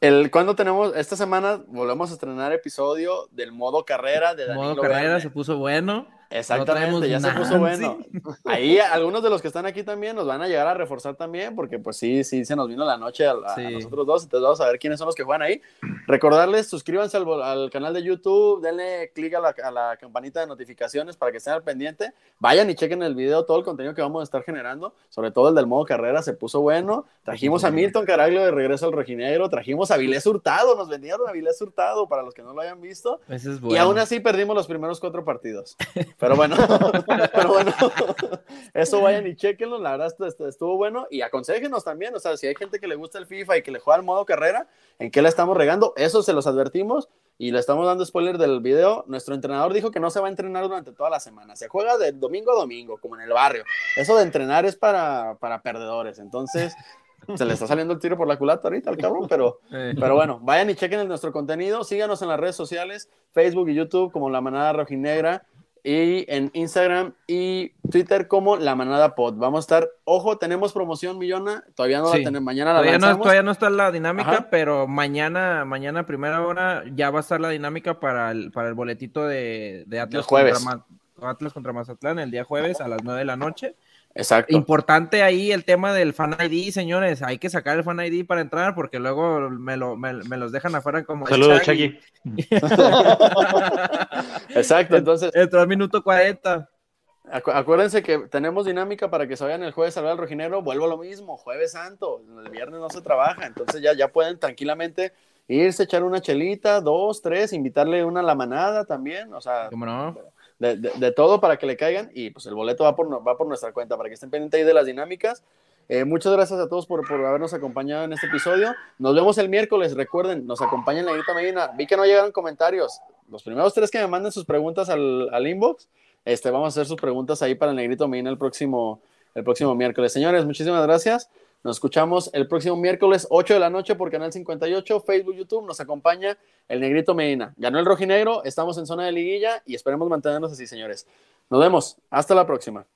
el, ¿cuándo tenemos? Esta semana volvemos a estrenar episodio del modo carrera de Danilo Modo carrera se puso bueno. Exactamente, ya se puso (laughs) bueno. Ahí algunos de los que están aquí también nos van a llegar a reforzar también, porque pues sí, sí, se nos vino la noche a, nosotros dos, entonces vamos a ver quiénes son los que juegan ahí. Recordarles, suscríbanse al, canal de YouTube, denle clic a la, campanita de notificaciones para que estén al pendiente. Vayan y chequen el video, todo el contenido que vamos a estar generando, sobre todo el del modo carrera, se puso bueno. Trajimos a Milton Caraglio de regreso al rojinegro, trajimos a Vilés Hurtado, nos vendieron a Vilés Hurtado, para los que no lo hayan visto. Y aún así perdimos los primeros cuatro partidos. (laughs) Pero bueno, (laughs) pero bueno, eso vayan y chequenlo, la verdad estuvo bueno y aconsejenos también, o sea, si hay gente que le gusta el FIFA y que le juega al modo carrera, ¿en qué la estamos regando? Eso se los advertimos y le estamos dando spoiler del video. Nuestro entrenador dijo que no se va a entrenar durante toda la semana, se juega de domingo a domingo, como en el barrio. Eso de entrenar es para, para perdedores, entonces se le está saliendo el tiro por la culata ahorita al cabrón, pero, pero bueno, vayan y chequen nuestro contenido, síganos en las redes sociales, Facebook y YouTube como La Manada Rojinegra y en Instagram y Twitter como La Manada Pod. Vamos a estar, ojo, tenemos promoción Millona, todavía no la tenemos, mañana la todavía no, todavía no está la dinámica, pero mañana, mañana primera hora ya va a estar la dinámica para el, para el boletito de, de Atlas, Contra, Atlas contra Mazatlán el día jueves a las 9 de la noche. Exacto. Importante ahí el tema del fan ID, señores. Hay que sacar el fan ID para entrar porque luego me, lo, me, los dejan afuera como. Saludos, Chagui. (laughs) Exacto, entonces. Entró al minuto 40. acuérdense que tenemos dinámica para que se vayan el jueves al rojinero. Vuelvo a lo mismo, Jueves Santo. El viernes no se trabaja, entonces ya, ya pueden tranquilamente irse, echar una chelita, dos, tres, invitarle una a la manada también. O sea. ¿Cómo no? De, todo para que le caigan y pues el boleto va por, va por nuestra cuenta para que estén pendientes ahí de las dinámicas. Eh, muchas gracias a todos por, por, habernos acompañado en este episodio. Nos vemos el miércoles. Recuerden, nos acompaña en la Negrito Medina. Vi que no llegaron comentarios. Los primeros tres que me manden sus preguntas al, al, inbox, este, vamos a hacer sus preguntas ahí para el Negrito Medina el próximo, el próximo miércoles. Señores, muchísimas gracias. Nos escuchamos el próximo miércoles, 8 de la noche por Canal 58, Facebook, YouTube. Nos acompaña el Negrito Medina. Ganó el rojinegro, estamos en zona de liguilla y esperemos mantenernos así, señores. Nos vemos. Hasta la próxima.